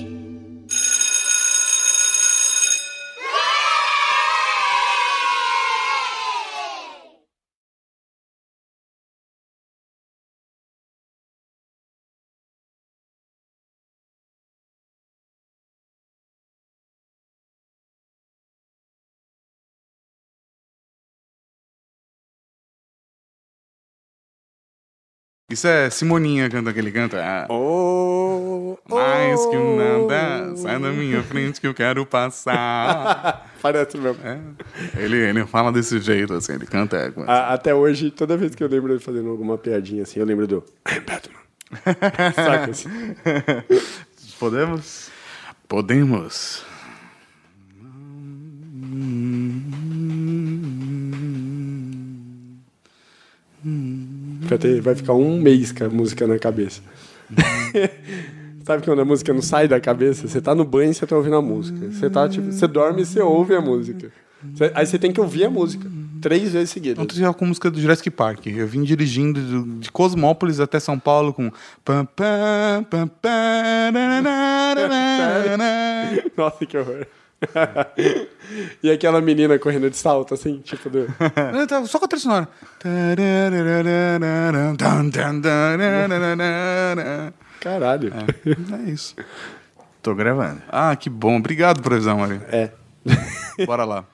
Isso é Simoninha canta aquele canto. Ah. Oh, Mais que um nada, sai da minha frente que eu quero passar. Parece mesmo. É. Ele, ele fala desse jeito, assim, ele canta. É, A- até hoje, toda vez que eu lembro ele fazendo alguma piadinha assim, eu lembro do I'm Batman. Saca assim? Podemos? Podemos. Vai, ter- vai ficar um mês com a música na cabeça. Sabe quando a música não sai da cabeça? Você tá no banho e você tá ouvindo a música. Você, tá, tipo, você dorme e você ouve a música. Você- aí você tem que ouvir a música. Três vezes seguidas. Ontem eu com música do Jurassic Park. Eu vim dirigindo do- de Cosmópolis até São Paulo com. Nossa, que horror. e aquela menina correndo de salto, assim, tipo do. Só com a trilha sonora. Caralho. É, é isso. Tô gravando. Ah, que bom. Obrigado por avisar, Mário. É. Bora lá.